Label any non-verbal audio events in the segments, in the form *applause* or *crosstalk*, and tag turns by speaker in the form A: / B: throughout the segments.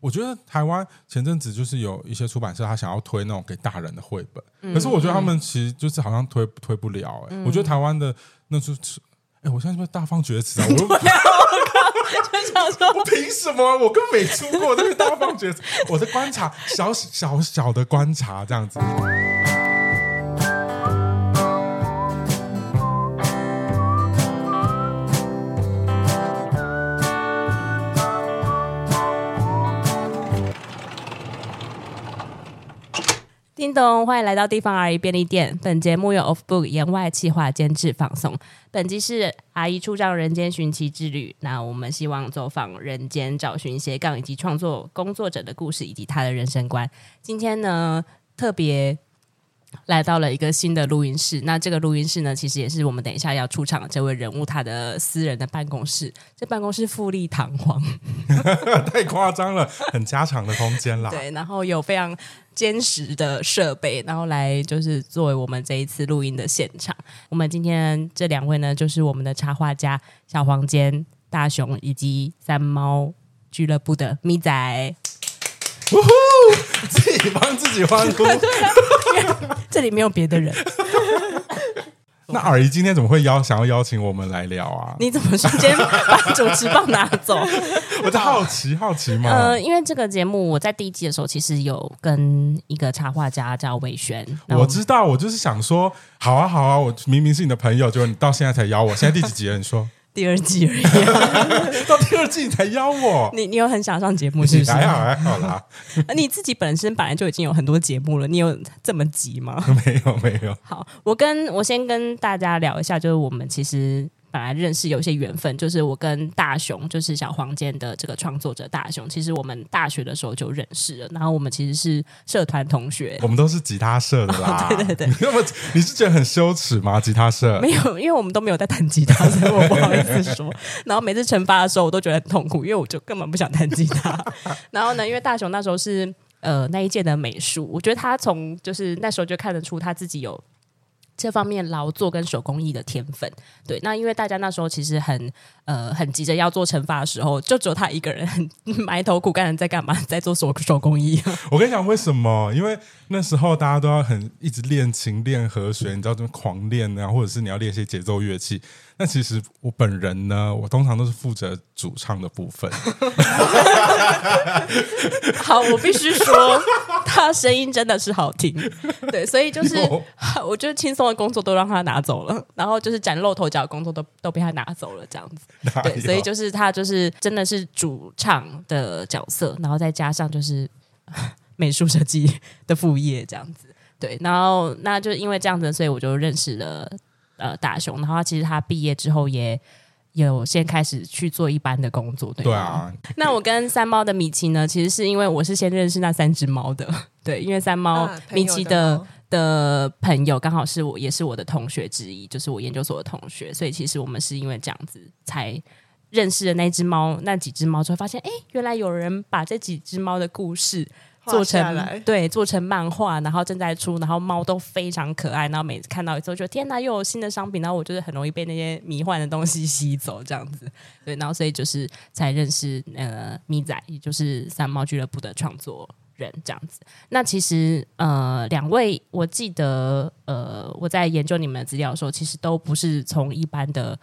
A: 我觉得台湾前阵子就是有一些出版社，他想要推那种给大人的绘本，可是我觉得他们其实就是好像推推不了。哎，我觉得台湾的那就是，哎，我现在是不是大放厥词啊？*laughs* 我就想说，*laughs* 我凭什么？我根本没出过，这个大放厥词。我的观察，小小小的观察，这样子。
B: 欢迎来到地方阿姨便利店。本节目由 Off Book 言外企划监制放送。本集是阿姨出账人间寻奇之旅。那我们希望走访人间，找寻斜杠以及创作工作者的故事以及他的人生观。今天呢，特别。来到了一个新的录音室，那这个录音室呢，其实也是我们等一下要出场的这位人物他的私人的办公室。这办公室富丽堂皇，*laughs*
A: 太夸张了，很家常的空间啦。*laughs*
B: 对，然后有非常坚实的设备，然后来就是作为我们这一次录音的现场。我们今天这两位呢，就是我们的插画家小黄间、大熊以及三猫俱乐部的咪仔。
A: 呜呼！自己帮自己欢呼。*laughs*
B: 这里没有别的人。*laughs*
A: 那尔姨今天怎么会邀想要邀请我们来聊啊？
B: 你怎么瞬间把主持棒拿走？*laughs*
A: 我在好奇好奇嘛。
B: 呃，因为这个节目我在第一季的时候其实有跟一个插画家叫魏轩。
A: 我知道，我就是想说，好啊好啊，我明明是你的朋友，结果你到现在才邀我。现在第几集了？你说。
B: 第二季而已，啊，*laughs*
A: 到第二季你才邀我。*laughs*
B: 你你有很想上节目 *laughs* 是不是？
A: 还好还好啦。
B: 你自己本身本来就已经有很多节目了，你有这么急吗？
A: 没有没有。
B: 好，我跟我先跟大家聊一下，就是我们其实。本来认识有些缘分，就是我跟大雄，就是小黄间的这个创作者大雄，其实我们大学的时候就认识了，然后我们其实是社团同学，
A: 我们都是吉他社的啦。
B: 哦、*laughs* 对对对，
A: 那么你是觉得很羞耻吗？吉他社
B: 没有，因为我们都没有在弹吉他，所以我不好意思说。*laughs* 然后每次惩罚的时候，我都觉得很痛苦，因为我就根本不想弹吉他。*laughs* 然后呢，因为大雄那时候是呃那一届的美术，我觉得他从就是那时候就看得出他自己有。这方面劳作跟手工艺的天分，对，那因为大家那时候其实很呃很急着要做惩罚的时候，就只有他一个人很 *laughs* 埋头苦干的在干嘛，在做手手工艺。
A: 我跟你讲为什么？因为那时候大家都要很一直练琴练和弦，你知道怎么狂练啊，或者是你要练一些节奏乐器。那其实我本人呢，我通常都是负责主唱的部分。*laughs*
B: 好，我必须说，他声音真的是好听。对，所以就是，*laughs* 我觉得轻松的工作都让他拿走了，然后就是崭露头角的工作都都被他拿走了，这样子。对，所以就是他就是真的是主唱的角色，然后再加上就是 *laughs* 美术设计的副业这样子。对，然后那就因为这样子，所以我就认识了。呃，大熊，然后其实他毕业之后也有先开始去做一般的工作，对，对啊。那我跟三猫的米奇呢，其实是因为我是先认识那三只猫的，对，因为三猫、啊、米奇的的朋友刚好是我，也是我的同学之一，就是我研究所的同学，所以其实我们是因为这样子才认识了那只猫，那几只猫之后发现，哎，原来有人把这几只猫的故事。做成对，做成漫画，然后正在出，然后猫都非常可爱，然后每次看到一次，我就天哪，又有新的商品，然后我就是很容易被那些迷幻的东西吸走，这样子，对，然后所以就是才认识呃咪仔，也就是三猫俱乐部的创作人这样子。那其实呃两位，我记得呃我在研究你们的资料的时候，其实都不是从一般的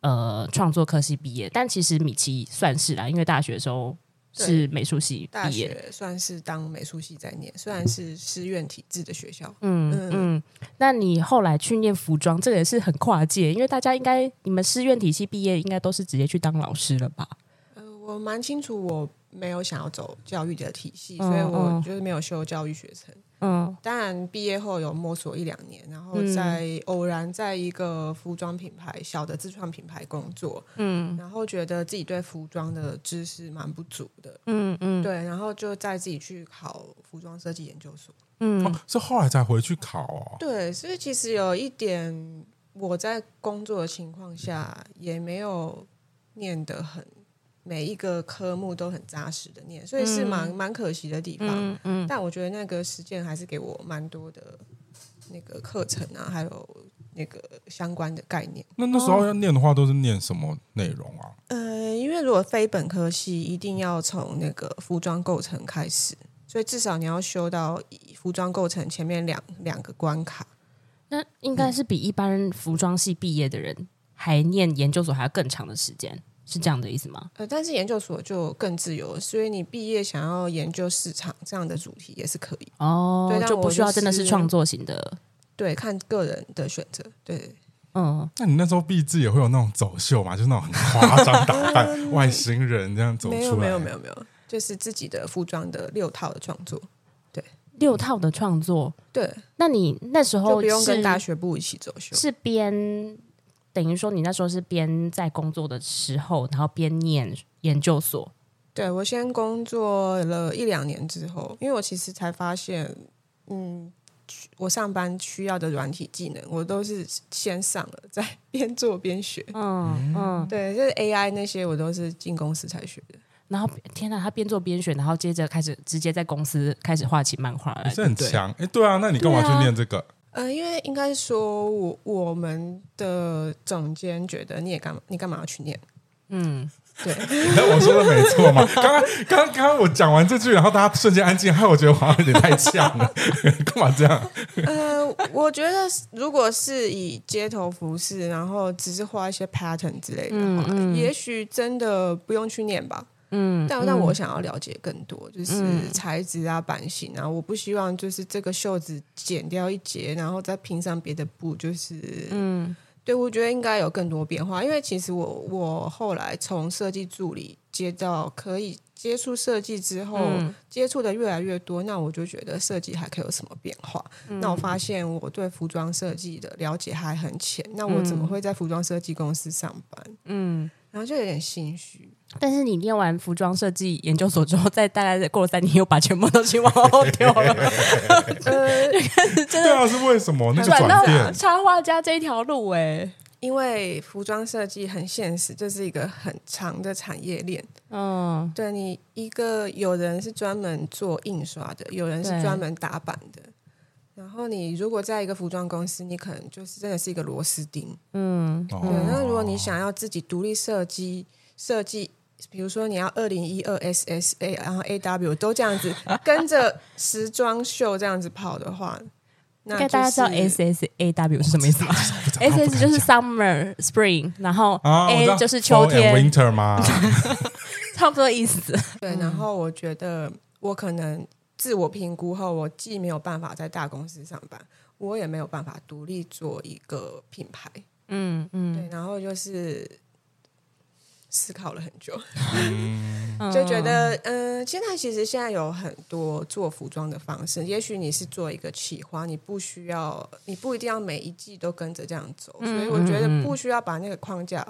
B: 呃创作科系毕业，但其实米奇算是啦，因为大学的时候。是美术系毕业，
C: 大学算是当美术系在念，虽然是师院体制的学校。
B: 嗯嗯，嗯，那你后来去念服装，这个也是很跨界，因为大家应该你们师院体系毕业，应该都是直接去当老师了吧？
C: 呃，我蛮清楚，我没有想要走教育的体系，所以我就是没有修教育学程。嗯，当然毕业后有摸索一两年，然后在偶然在一个服装品牌小的自创品牌工作，嗯，然后觉得自己对服装的知识蛮不足的，嗯嗯，对，然后就再自己去考服装设计研究所，
A: 嗯，哦，是后来才回去考哦，
C: 对，所以其实有一点我在工作的情况下也没有念得很。每一个科目都很扎实的念，所以是蛮蛮可惜的地方。嗯嗯，但我觉得那个实践还是给我蛮多的那个课程啊，还有那个相关的概念。
A: 那那时候要念的话，都是念什么内容啊？
C: 呃，因为如果非本科系，一定要从那个服装构成开始，所以至少你要修到服装构成前面两两个关卡。
B: 那应该是比一般服装系毕业的人还念研究所还要更长的时间。是这样的意思吗？
C: 呃，但是研究所就更自由，所以你毕业想要研究市场这样的主题也是可以
B: 哦，对，就不需要真的是创作型的，
C: 对，看个人的选择，对，
B: 嗯，
A: 那你那时候毕制也会有那种走秀嘛？就是那种很夸张打扮 *laughs* 外星人这样走出来？没有，
C: 没有，没有，没有，就是自己的服装的六套的创作，对，
B: 六套的创作，
C: 对，
B: 那你那时候
C: 就不用跟大学部一起走秀，
B: 是编。等于说，你那时候是边在工作的时候，然后边念研究所。
C: 对，我先工作了一两年之后，因为我其实才发现，嗯，我上班需要的软体技能，我都是先上了，再 *laughs* 边做边学。
B: 嗯嗯，
C: 对，就是 AI 那些，我都是进公司才学的。
B: 然后，天哪，他边做边学，然后接着开始直接在公司开始画起漫画来，
A: 是很强。哎，对啊，那你干嘛去念这个？
C: 呃，因为应该说我我们的总监觉得你也干嘛，你干嘛要去念？
B: 嗯，
C: 对，*laughs*
A: 我说的没错嘛。刚刚刚刚刚我讲完这句，然后大家瞬间安静，害我觉得好像有点太呛了，*laughs* 干嘛这样？*laughs*
C: 呃，我觉得如果是以街头服饰，然后只是画一些 pattern 之类的话，嗯嗯、也许真的不用去念吧。
B: 嗯，
C: 但但我想要了解更多，就是材质啊、版型啊，我不希望就是这个袖子剪掉一截，然后再拼上别的布，就是
B: 嗯，
C: 对，我觉得应该有更多变化。因为其实我我后来从设计助理接到可以接触设计之后，嗯、接触的越来越多，那我就觉得设计还可以有什么变化？嗯、那我发现我对服装设计的了解还很浅，那我怎么会在服装设计公司上班？
B: 嗯，
C: 然后就有点心虚。
B: 但是你念完服装设计研究所之后，再大概过了三年，又把全部东西往后丢了。呃，真的，
A: 对啊，是为什么？那转到
B: 插画家这一条路，哎，
C: 因为服装设计很现实，这是一个很长的产业链。
B: 嗯，
C: 对，你一个有人是专门做印刷的，有人是专门打版的。然后你如果在一个服装公司，你可能就是真的是一个螺丝钉。
B: 嗯，
C: 对。那如果你想要自己独立设计设计。比如说你要二零一二 SSA，然后 AW 都这样子 *laughs* 跟着时装秀这样子跑的话，那、就是、
B: 大家知道 SSAW 是什么意思吗？SS 就是 Summer Spring，然后 A 就是秋天
A: Winter 吗？*laughs*
B: 差不多意思。
C: 对，然后我觉得我可能自我评估后，我既没有办法在大公司上班，我也没有办法独立做一个品牌。
B: 嗯嗯，
C: 对，然后就是。思考了很久，
B: 嗯、*laughs*
C: 就觉得，嗯、呃，现在其实现在有很多做服装的方式。也许你是做一个企划，你不需要，你不一定要每一季都跟着这样走。
B: 嗯、
C: 所以我觉得不需要把那个框架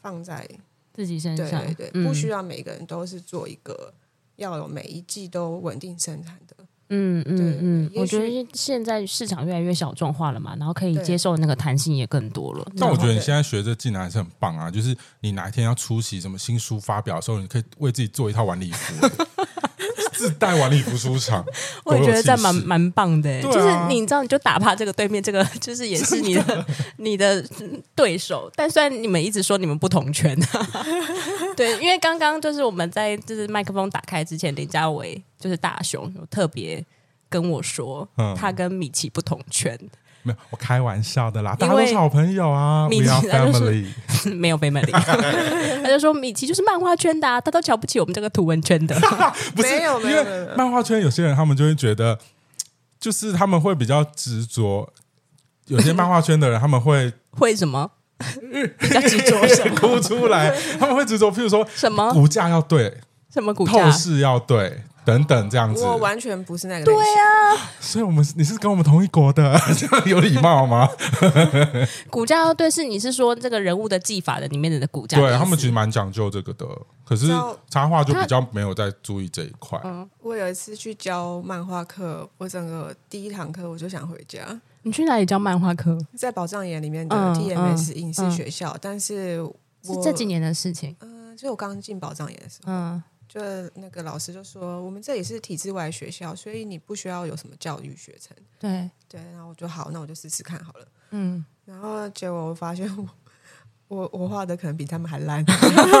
C: 放在
B: 自己身上，
C: 对对对，不需要每个人都是做一个要有每一季都稳定生产的。
B: 嗯嗯嗯，我觉得现在市场越来越小众化了嘛，然后可以接受那个弹性也更多了。
A: 但我觉得你现在学这技能还是很棒啊，就是你哪一天要出席什么新书发表的时候，你可以为自己做一套晚礼服，*laughs* 自带晚礼服出场。*laughs*
B: 我也觉得这蛮蛮棒的，就是你知道，你就打趴这个对面这个，*laughs* 就是也是你的你的对手。但虽然你们一直说你们不同圈，*laughs* 对，因为刚刚就是我们在就是麦克风打开之前，林嘉伟。就是大雄有特别跟我说，嗯、他跟米奇不同圈。
A: 没有，我开玩笑的啦，大家都是好朋友啊。
B: 米奇他就是 *laughs* 没有 family，*laughs* 他就说米奇就是漫画圈的，啊，他都瞧不起我们这个图文圈的。*laughs*
A: 不是，
C: 没有，没有，没有。
A: 漫画圈有些人他们就会觉得，就是他们会比较执着。有些漫画圈的人他们会
B: 会什么？比较执着什么？
A: 哭出来，他们会执着，譬如说
B: 什么
A: 骨架要对，
B: 什么骨架
A: 透视要对。等等，这样子，
C: 我完全不是那个。
B: 对啊，
A: 所以我们你是跟我们同一国的，*laughs* 这样有礼貌吗？
B: 骨架对，是你是说这个人物的技法的里面的骨架？
A: 对他们其实蛮讲究这个的，可是插画就比较没有在注意这一块。
C: 嗯，我有一次去教漫画课，我整个第一堂课我就想回家。
B: 你去哪里教漫画课？
C: 在宝藏岩里面的 TMS 影视学校，但是
B: 是这几年的事情。
C: 嗯，就我刚进宝藏岩的时候。
B: 嗯。
C: 就那个老师就说，我们这里是体制外学校，所以你不需要有什么教育学程。
B: 对
C: 对，然后我就好，那我就试试看好了。
B: 嗯，*laughs*
C: 然后结果我发现我我我画的可能比他们还烂。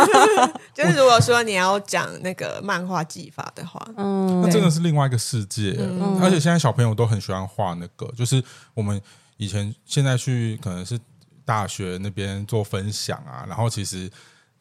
C: *laughs* 就是如果说你要讲那个漫画技法的话，
B: 嗯，
A: 那真的是另外一个世界。嗯、而且现在小朋友都很喜欢画那个，就是我们以前现在去可能是大学那边做分享啊，然后其实。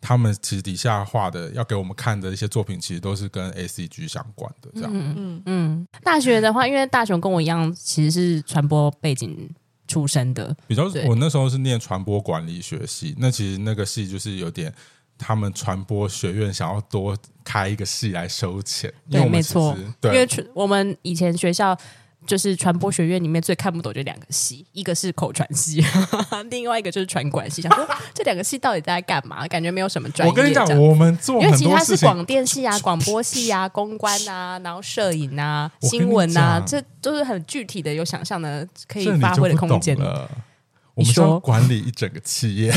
A: 他们其实底下画的要给我们看的一些作品，其实都是跟 ACG 相关的。这样，嗯
B: 嗯嗯。大学的话，因为大雄跟我一样，其实是传播背景出身的。
A: 比较，我那时候是念传播管理学系，那其实那个系就是有点，他们传播学院想要多开一个系来收钱。
B: 对，没错。
A: 对，
B: 因为我们以前学校。就是传播学院里面最看不懂就两个系，一个是口传系，*laughs* 另外一个就是传管系。想说这两个系到底在干嘛？感觉没有什么专业。
A: 我跟你讲，我们做
B: 因为其他是广电系啊、广播系啊、公关啊，然后摄影啊、新闻啊，这都是很具体的、有想象的可以发挥的空间。
A: 我们说管理一整个企业，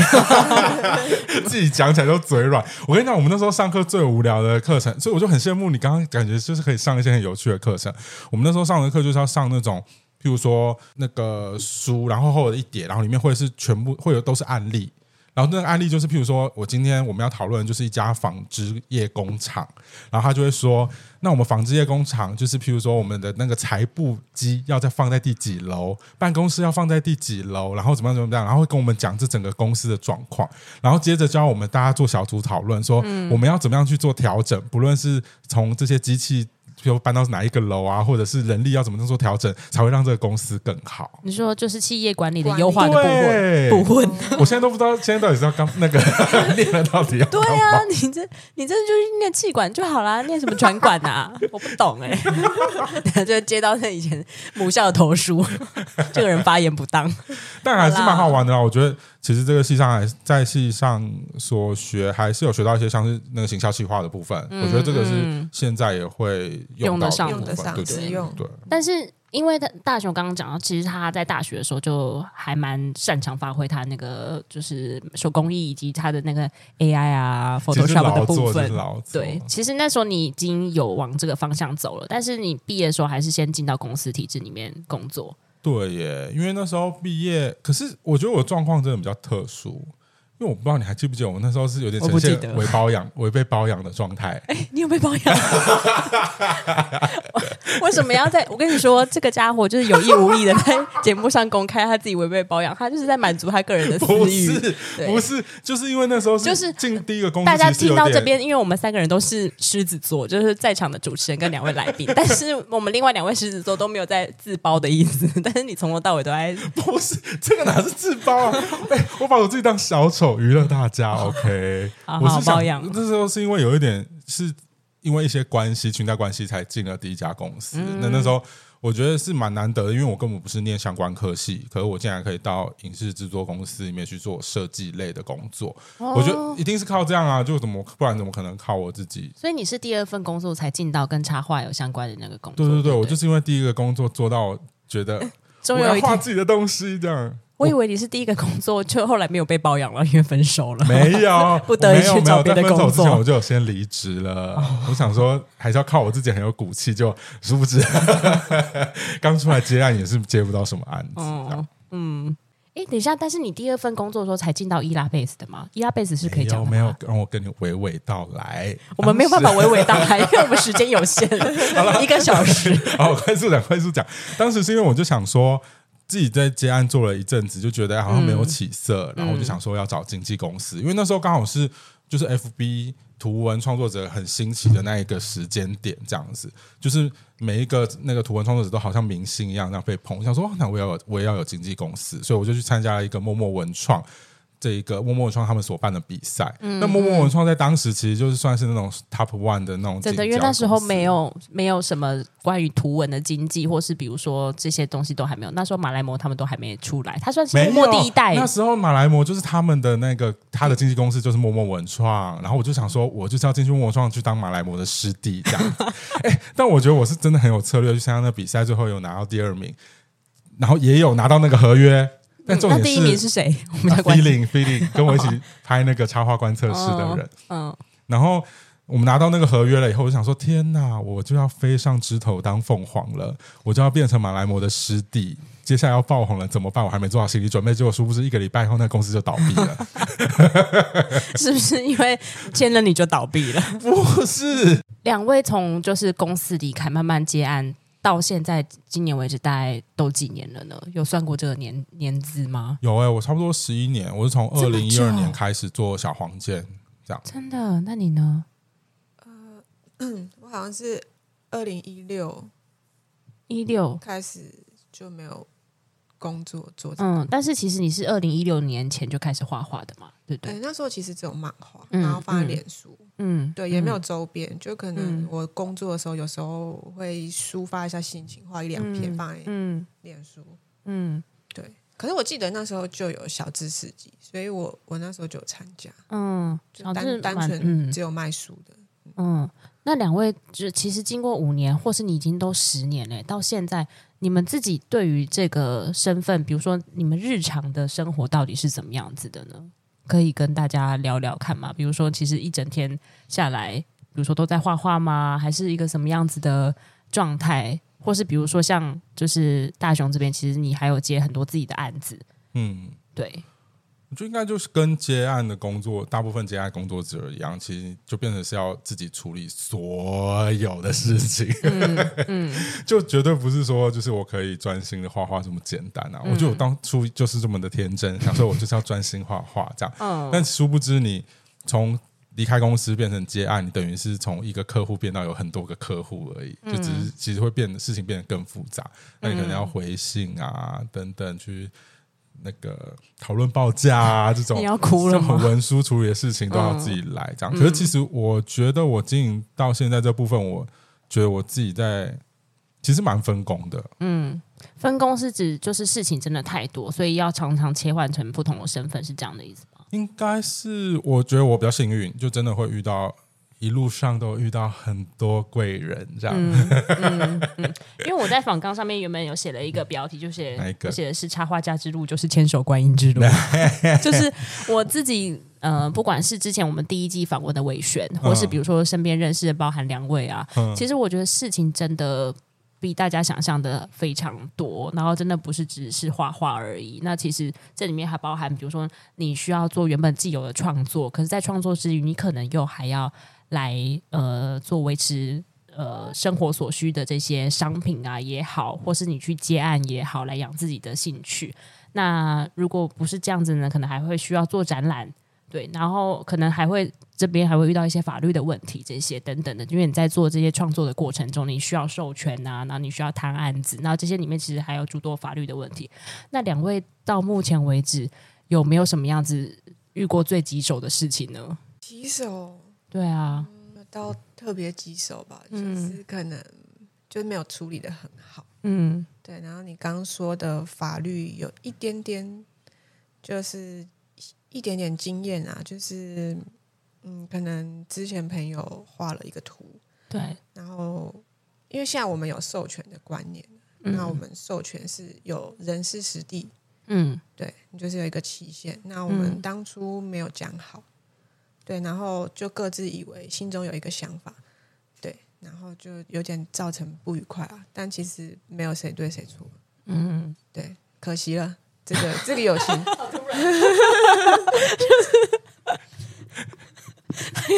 A: *laughs* 自己讲起来都嘴软。我跟你讲，我们那时候上课最无聊的课程，所以我就很羡慕你。刚刚感觉就是可以上一些很有趣的课程。我们那时候上的课就是要上那种，譬如说那个书，然后厚的一叠，然后里面会是全部会有都是案例。然后那个案例就是，譬如说，我今天我们要讨论的就是一家纺织业工厂，然后他就会说，那我们纺织业工厂就是，譬如说，我们的那个裁布机要再放在第几楼，办公室要放在第几楼，然后怎么样怎么样，然后会跟我们讲这整个公司的状况，然后接着教我们大家做小组讨论，说我们要怎么样去做调整，不论是从这些机器。就搬到哪一个楼啊，或者是人力要怎么做调整，才会让这个公司更好？
B: 你说就是企业管理的优化的部分，部分。
A: 我现在都不知道，现在到底是要刚那个 *laughs* 念了到底要？
B: 对啊，你这你这就是念气管就好啦，念什么传管啊？*laughs* 我不懂哎、欸，*laughs* 就接到那以前母校的投书，这个人发言不当，
A: 但还是蛮好玩的啦。我觉得其实这个系上还在系上所学，还是有学到一些像是那个行销企划的部分。嗯、我觉得这个是现在也会。
B: 用得上，
C: 用得上，对对对。
B: 但是，因为他大雄刚刚讲到，其实他在大学的时候就还蛮擅长发挥他那个就是手工艺以及他的那个 AI 啊，Photoshop 的部分。对，其实那时候你已经有往这个方向走了，但是你毕业的时候还是先进到公司体制里面工作。
A: 对耶，因为那时候毕业，可是我觉得我的状况真的比较特殊。因为我不知道你还记不记得，我那时候是有点呈现违包养、违被包养的状态。
B: 哎，你有被包养？*laughs* *laughs* 为什么要在？我跟你说，这个家伙就是有意无意的在节目上公开他自己违背保养，他就是在满足他个人的私欲。*laughs*
A: 不是，不是，就是因为那时候就是进第一个公司，
B: 大家听到这边，因为我们三个人都是狮子座，就是在场的主持人跟两位来宾，*laughs* 但是我们另外两位狮子座都没有在自包的意思。但是你从头到尾都在，
A: 不是这个哪是自包啊？哎，我把我自己当小丑。娱乐大家，OK。
B: 好好我是想，
A: 那时候是因为有一点，是因为一些关系，裙带关系才进了第一家公司。嗯、那那时候我觉得是蛮难得的，因为我根本不是念相关科系，可是我竟然可以到影视制作公司里面去做设计类的工作。哦、我觉得一定是靠这样啊，就怎么不然怎么可能靠我自己？
B: 所以你是第二份工作才进到跟插画有相关的那个工作？
A: 对对对，对对我就是因为第一个工作做到觉得 *laughs* 我要画自己的东西这样。
B: 我以为你是第一个工作，就后来没有被包养了，因为分手了。*laughs*
A: 没有，*laughs*
B: 不得已去找别的工作。
A: 在分手之前我就先离职了。哦、我想说，还是要靠我自己很有骨气，就殊不知 *laughs* 刚出来接案也是接不到什么案子。
B: 哦、嗯，哎，等一下，但是你第二份工作的时候才进到伊拉贝斯的吗？伊拉贝斯是可以讲？
A: 没有，让我跟你娓娓道来。
B: 我们没有办法娓娓道来，因为我们时间有限，好了，一个小时。
A: 好，快速讲，快速讲。当时是因为我就想说。自己在接案做了一阵子，就觉得好像没有起色，嗯、然后我就想说要找经纪公司，嗯、因为那时候刚好是就是 FB 图文创作者很兴起的那一个时间点，这样子，就是每一个那个图文创作者都好像明星一样，那样被捧。我想说，那我也要我也要有经纪公司，所以我就去参加了一个默默文创。这一个默默文创他们所办的比赛，嗯、那默默文创在当时其实就是算是那种 top one 的那种，
B: 真的，因为那时候没有没有什么关于图文的经纪，或是比如说这些东西都还没有。那时候马来模他们都还没出来，他算是默默第一代。
A: 那时候马来模就是他们的那个他的经纪公司就是默默文创，然后我就想说，我就是要进去默默文创去当马来模的师弟这样。*laughs* 哎，但我觉得我是真的很有策略，去参加那比赛，最后有拿到第二名，然后也有拿到那个合约。*laughs* 但重点是，
B: 第一名是谁？*laughs* 我们
A: feeling feeling *laughs* 跟我一起拍那个插画观测室的人。嗯，然后我们拿到那个合约了以后，我就想说：天哪，我就要飞上枝头当凤凰了，我就要变成马来貘的师弟。接下来要爆红了，怎么办？我还没做好心理准备，结果殊不知一个礼拜以后，那公司就倒闭了。
B: 是不是因为签了你就倒闭了？
A: 不是，
B: 两位从就是公司离开，慢慢接案，到现在今年为止，大概都几年了呢？有算过这个年年资吗？
A: 有哎、欸，我差不多十一年，我是从二零一二年开始做小黄件，这样。
B: 真的？那你呢？*clears throat*
C: 我好像是二零一六
B: 一六
C: 开始就没有。工作做
B: 嗯，但是其实你是二零一六年前就开始画画的嘛，对对？
C: 对，那时候其实只有漫画，然后放在脸书，嗯，对，也没有周边，嗯、就可能我工作的时候有时候会抒发一下心情，画一两篇放在嗯脸书，嗯，对。可是我记得那时候就有小志市集，所以我我那时候就有参加，嗯，就单单纯只有卖书的，
B: 嗯。那两位就其实经过五年，或是你已经都十年嘞，到现在。你们自己对于这个身份，比如说你们日常的生活到底是怎么样子的呢？可以跟大家聊聊看嘛？比如说，其实一整天下来，比如说都在画画吗？还是一个什么样子的状态？或是比如说像就是大雄这边，其实你还有接很多自己的案子，嗯，对。
A: 就应该就是跟接案的工作，大部分接案工作者一样，其实就变成是要自己处理所有的事情，嗯嗯、*laughs* 就绝对不是说就是我可以专心的画画这么简单啊！嗯、我觉得我当初就是这么的天真，想说我就是要专心画画这样，嗯、*laughs* 但殊不知你从离开公司变成接案，你等于是从一个客户变到有很多个客户而已，就只是其实会变事情变得更复杂，那你可能要回信啊等等去。那个讨论报价啊，这种
B: 你要哭了吗？
A: 文书处理的事情都要自己来，这样。嗯、可是其实我觉得我经营到现在这部分，我觉得我自己在其实蛮分工的。
B: 嗯，分工是指就是事情真的太多，所以要常常切换成不同的身份，是这样的意思吗？
A: 应该是，我觉得我比较幸运，就真的会遇到。一路上都遇到很多贵人，这样。嗯
B: 嗯嗯、因为我在访纲上面原本有写了一个标题，就写写的是插画家之路，就是千手观音之路。*laughs* 就是我自己，呃，不管是之前我们第一季访问的伟璇，或是比如说身边认识的，包含两位啊，嗯、其实我觉得事情真的比大家想象的非常多，然后真的不是只是画画而已。那其实这里面还包含，比如说你需要做原本既有的创作，可是，在创作之余，你可能又还要。来呃做维持呃生活所需的这些商品啊也好，或是你去接案也好，来养自己的兴趣。那如果不是这样子呢，可能还会需要做展览，对，然后可能还会这边还会遇到一些法律的问题，这些等等的。因为你在做这些创作的过程中，你需要授权啊，然后你需要谈案子，那这些里面其实还有诸多法律的问题。那两位到目前为止有没有什么样子遇过最棘手的事情呢？
C: 棘手。
B: 对啊，
C: 到特别棘手吧，就是可能就没有处理的很好。嗯，对。然后你刚刚说的法律有一点点，就是一点点经验啊，就是嗯，可能之前朋友画了一个图，
B: 对。
C: 然后因为现在我们有授权的观念，那我们授权是有人事实地，嗯，对，就是有一个期限。那我们当初没有讲好。对，然后就各自以为心中有一个想法，对，然后就有点造成不愉快啊。但其实没有谁对谁错，嗯，对，可惜了，这个这个友情，*laughs*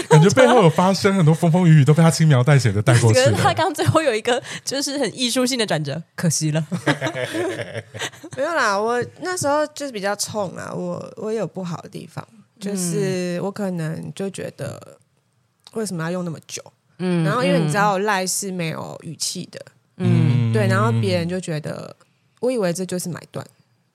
A: 感觉背后有发生很多风风雨雨，都被他轻描淡写的带过去。可是
B: 他刚最后有一个就是很艺术性的转折，可惜了。*laughs*
C: 没有啦，我那时候就是比较冲啊，我我有不好的地方。就是我可能就觉得为什么要用那么久？嗯，然后因为你知道赖是没有语气的，嗯，对，然后别人就觉得我以为这就是买断，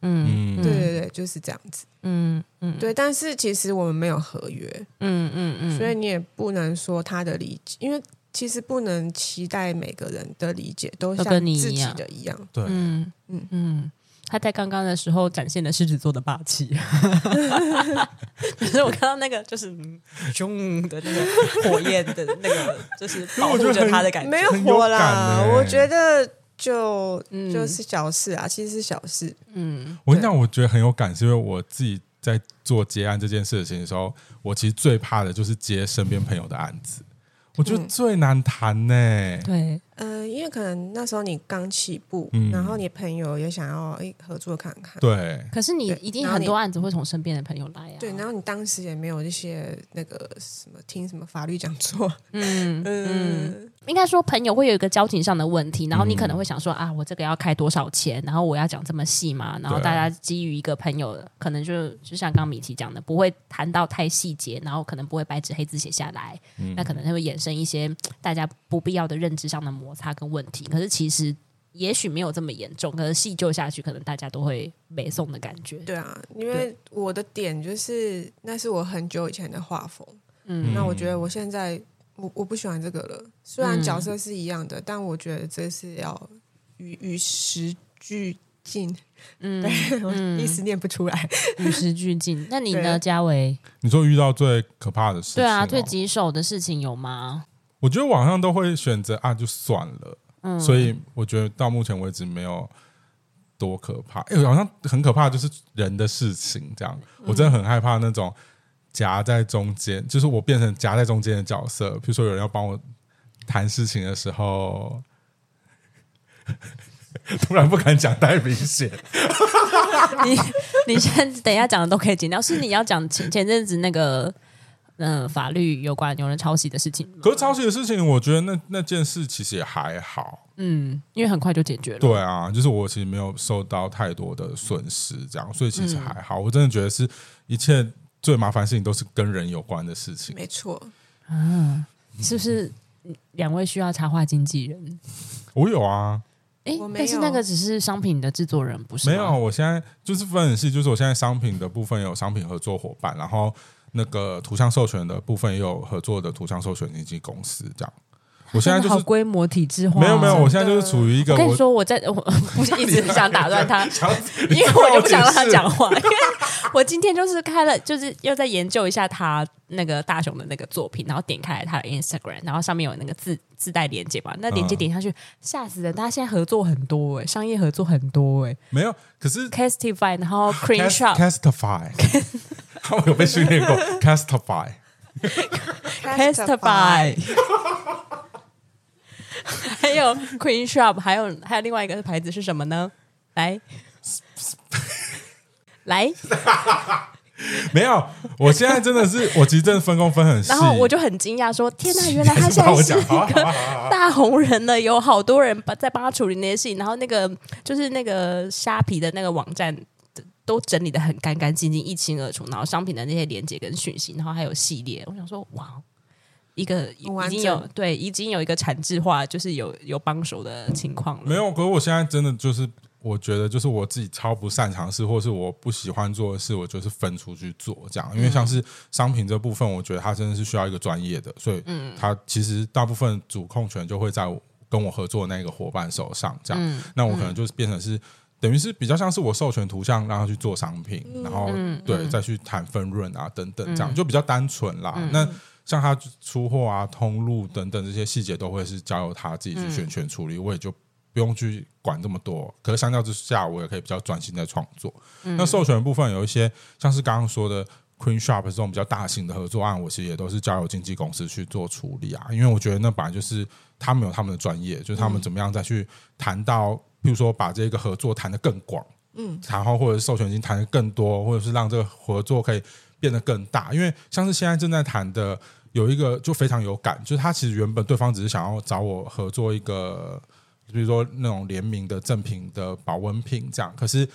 C: 嗯，对对对，就是这样子，嗯嗯，对，但是其实我们没有合约，嗯嗯嗯，所以你也不能说他的理解，因为其实不能期待每个人的理解都像自己的一样，
A: 对，
B: 嗯嗯嗯。他在刚刚的时候展现了狮子座的霸气，*laughs* 可是我看到那个就是凶的那个火焰的那个，就是保护着他的感觉，
C: 没有火啦。我觉得就就是小事啊，其实是小事。嗯，
A: 我跟你讲，我觉得很有感，是因为我自己在做结案这件事情的时候，我其实最怕的就是接身边朋友的案子。我觉得最难谈呢、欸。
B: 对，
C: 呃，因为可能那时候你刚起步，然后你朋友也想要诶合作看看。
A: 对。
B: 可是你一定很多案子会从身边的朋友来啊。
C: 对，然后你当时也没有一些那个什么听什么法律讲座。嗯 *laughs*
B: 嗯。应该说朋友会有一个交情上的问题，然后你可能会想说啊，我这个要开多少钱？然后我要讲这么细嘛？然后大家基于一个朋友，可能就就像刚刚米奇讲的，不会谈到太细节，然后可能不会白纸黑字写下来，那可能会衍生一些大家不必要的认知上的摩擦跟问题。可是其实也许没有这么严重，可是细究下去，可能大家都会背诵的感觉。
C: 对啊，因为我的点就是那是我很久以前的画风，嗯，那我觉得我现在。我我不喜欢这个了，虽然角色是一样的，嗯、但我觉得这是要与与时俱进。嗯，对，我一时念不出来，
B: 与时俱进。那你呢，嘉维？
A: 你说遇到最可怕的事情？对
B: 啊，最棘手的事情有吗？
A: 我觉得网上都会选择啊，就算了。嗯，所以我觉得到目前为止没有多可怕。哎，好像很可怕，就是人的事情这样。我真的很害怕那种。夹在中间，就是我变成夹在中间的角色。比如说，有人要帮我谈事情的时候，*laughs* 突然不敢讲太明显。
B: 你你先等一下讲的都可以剪掉。是你要讲前前阵子那个嗯、呃、法律有关有人抄袭的事情。
A: 可是抄袭的事情，我觉得那那件事其实也还好。
B: 嗯，因为很快就解决了。
A: 对啊，就是我其实没有受到太多的损失，这样，所以其实还好。嗯、我真的觉得是一切。最麻烦的事情都是跟人有关的事情，
C: 没错。
B: 啊，是不是两位需要插画经纪人？
A: 我有啊，
B: 哎，但是那个只是商品的制作人，不是？
A: 没有，我现在就是分很细，就是我现在商品的部分有商品合作伙伴，然后那个图像授权的部分也有合作的图像授权经纪公司，这样。*laughs* 我现在就是
B: 好规模体制化，
A: 没有没有，我现在就是处于一个。
B: 我跟你说，我在我不是一直很想打断他，*laughs* 因为我就不想让他讲话。因为 *laughs* 我今天就是开了，就是又在研究一下他那个大雄的那个作品，然后点开了他的 Instagram，然后上面有那个自自带连接嘛，那连接点下去，吓死人！他现在合作很多哎，商业合作很多哎，
A: 没有，可是
B: Castify，然后 Crane Shop，Castify，
A: 他们 *laughs* 有被训练过
B: ，Castify，Castify。还有 Queen Shop，还有还有另外一个牌子是什么呢？来，*laughs* 来，*laughs*
A: 没有，我现在真的是，我其实真的分工分很细，
B: 然后我就很惊讶说：“天哪，原来他现在是一个大红人了，有好多人帮在帮他处理那些事情，然后那个就是那个虾皮的那个网站都整理的很干干净净、一清二楚，然后商品的那些连接跟讯息，然后还有系列，我想说，哇。”一个 *laughs* 已经有对，已经有一个产制化，就是有有帮手的情况了。
A: 没有，可是我现在真的就是，我觉得就是我自己超不擅长的事，或是我不喜欢做的事，我就是分出去做这样。因为像是商品这部分，我觉得它真的是需要一个专业的，所以嗯，它其实大部分主控权就会在跟我合作的那个伙伴手上。这样，嗯、那我可能就是变成是等于是比较像是我授权图像让他去做商品，然后对再去谈分润啊等等，这样就比较单纯啦。那像他出货啊、通路等等这些细节，都会是交由他自己去选权处理，嗯、我也就不用去管这么多。可是相较之下，我也可以比较专心在创作。嗯、那授权的部分有一些，像是刚刚说的 Queen Shop 这种比较大型的合作案，我其实也都是交由经纪公司去做处理啊。因为我觉得那本来就是他们有他们的专业，就是他们怎么样再去谈到，譬如说把这个合作谈得更广，嗯，然后或者是授权金谈得更多，或者是让这个合作可以变得更大。因为像是现在正在谈的。有一个就非常有感，就是他其实原本对方只是想要找我合作一个，比如说那种联名的赠品的保温瓶这样，可是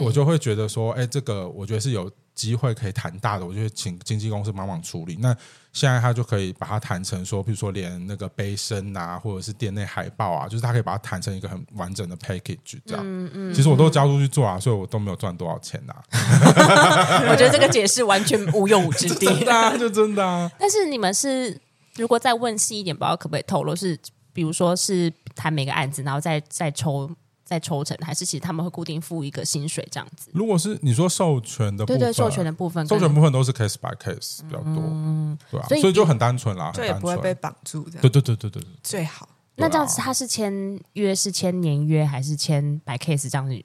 A: 我就会觉得说，哎，这个我觉得是有机会可以谈大的，我就会请经纪公司帮忙处理。那现在他就可以把它谈成说，比如说连那个杯身啊，或者是店内海报啊，就是他可以把它谈成一个很完整的 package 这样。嗯嗯。其实我都交出去做啊，所以我都没有赚多少钱呐、啊。
B: 我觉得这个解释完全无用武之地。*laughs*
A: 真的啊，就真的啊。
B: 但是你们是如果再问细一点，不知道可不可以透露？是比如说是谈每个案子，然后再再抽。再抽成，还是其实他们会固定付一个薪水这样子？
A: 如果是你说授权的部分，
B: 对对，授权的部分，
A: 授权部分都是 case by case 比较多，嗯，对啊，所以就很单纯啦，
C: 对，不会被绑住这样。
A: 对对对对对，
C: 最好。
B: 那这样子他是签约是签年约还是签 by case 这样子？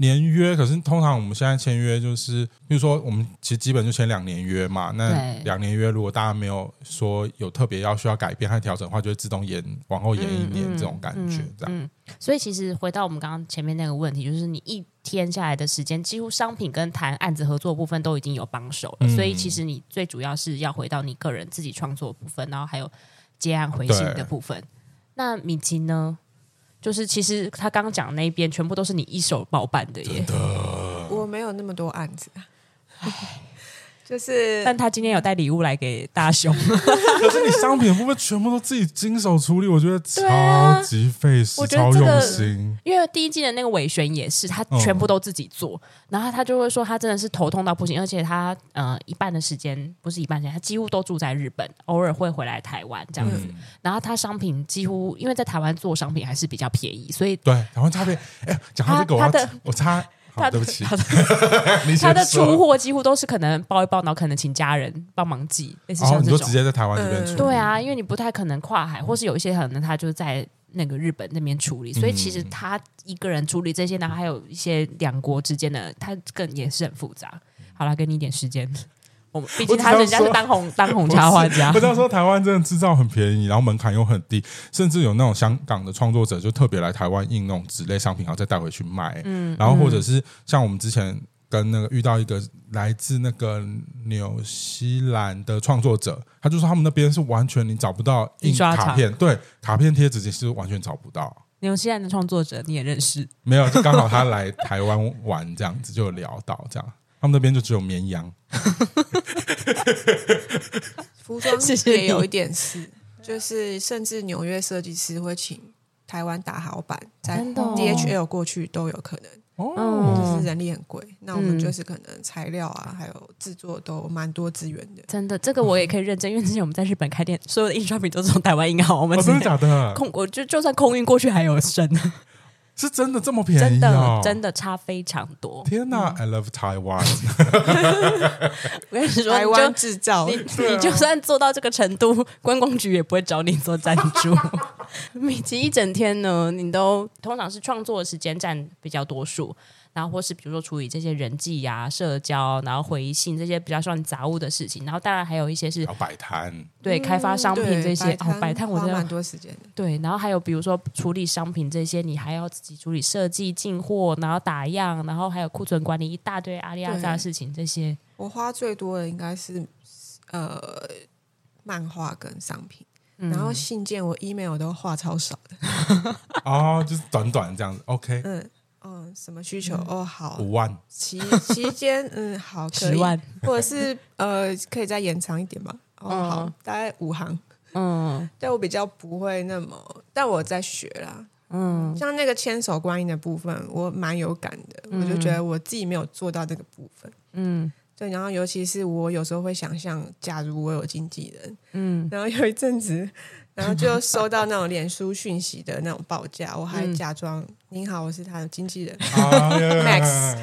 A: 年约，可是通常我们现在签约就是，比如说我们其实基本就签两年约嘛。那两年约如果大家没有说有特别要需要改变和调整的话，就会自动延往后延一年这种感觉，这样。嗯嗯嗯嗯、
B: 所以其实回到我们刚刚前面那个问题，就是你一天下来的时间，几乎商品跟谈案子合作部分都已经有帮手了。嗯、所以其实你最主要是要回到你个人自己创作部分，然后还有接案回信的部分。那米奇呢？就是其实他刚刚讲那一边全部都是你一手包办的耶，
C: 我没有那么多案子。*laughs* 就是，
B: 但他今天有带礼物来给大雄。*laughs*
A: 可是你商品的部分全部都自己经手处理，我觉得超级费时，超用心。
B: 因为第一季的那个尾旋也是，他全部都自己做，然后他就会说他真的是头痛到不行，而且他呃一半的时间不是一半时间，他几乎都住在日本，偶尔会回来台湾这样子。然后他商品几乎因为在台湾做商品还是比较便宜，所以
A: 对台湾差别。哎，讲到这个，我我差。他对不起，他的 *laughs*
B: 他的出货几乎都是可能包一包，然后可能请家人帮忙寄，类似像这种。
A: 你就直接在台湾这边出。
B: 对啊，因为你不太可能跨海，或是有一些可能他就在那个日本那边处理，所以其实他一个人处理这些，然后还有一些两国之间的，他更也是很复杂。好了，给你一点时间。我毕竟他人家是当红 *laughs* 当红插画家，
A: 不知道说台湾真的制造很便宜，然后门槛又很低，甚至有那种香港的创作者就特别来台湾印那种纸类商品，然后再带回去卖。嗯，然后或者是像我们之前跟那个遇到一个来自那个纽西兰的创作者，他就说他们那边是完全你找不到印刷卡片，对，卡片贴纸是完全找不到。
B: 纽西兰的创作者你也认识？
A: 没有，就刚好他来台湾玩这样子，就聊到这样。他们那边就只有绵羊，*laughs*
C: 服装也有一点是，就是甚至纽约设计师会请台湾打好版，在 DHL 过去都有可能。哦，就是人力很贵，那我们就是可能材料啊，还有制作都蛮多资源的。
B: 真的，这个我也可以认证，因为之前我们在日本开店，所有的印刷品都是从台湾印好。我们
A: 真的假的？
B: 空，我就就算空运过去还有剩。
A: 是真的这么便宜？
B: 真的真的差非常多。
A: 天哪，I love Taiwan！*laughs*
B: 我跟你说，
C: 台湾制造，
B: 你你就算做到这个程度，观光局也不会找你做赞助。*laughs* 米奇一整天呢，你都通常是创作的时间占比较多数。然后或是比如说处理这些人际呀、啊、社交，然后回信这些比较算杂物的事情，然后当然还有一些是
A: 摆摊，
B: 对，开发商品这些哦，摆摊我觉得
C: 蛮多时间的。
B: 对，然后还有比如说处理商品这些，你还要自己处理设计、进货，然后打样，然后还有库存管理一大堆阿里阿扎的事情。这些
C: 我花最多的应该是呃漫画跟商品，嗯、然后信件我 email 都画超少的
A: 哦，就是短短这样子。OK，
C: 嗯。嗯，什么需求？嗯、哦，好，
A: 五万
C: 期期间，嗯，好，*laughs* 可以，十万，或者是呃，可以再延长一点吧。哦，嗯、好，大概五行。嗯，但我比较不会那么，但我在学啦。嗯，像那个千手观音的部分，我蛮有感的。嗯、我就觉得我自己没有做到这个部分。嗯，对，然后尤其是我有时候会想象，假如我有经纪人，嗯，然后有一阵子。然后就收到那种脸书讯息的那种报价，我还假装“您好，我是他的经纪人 Max”。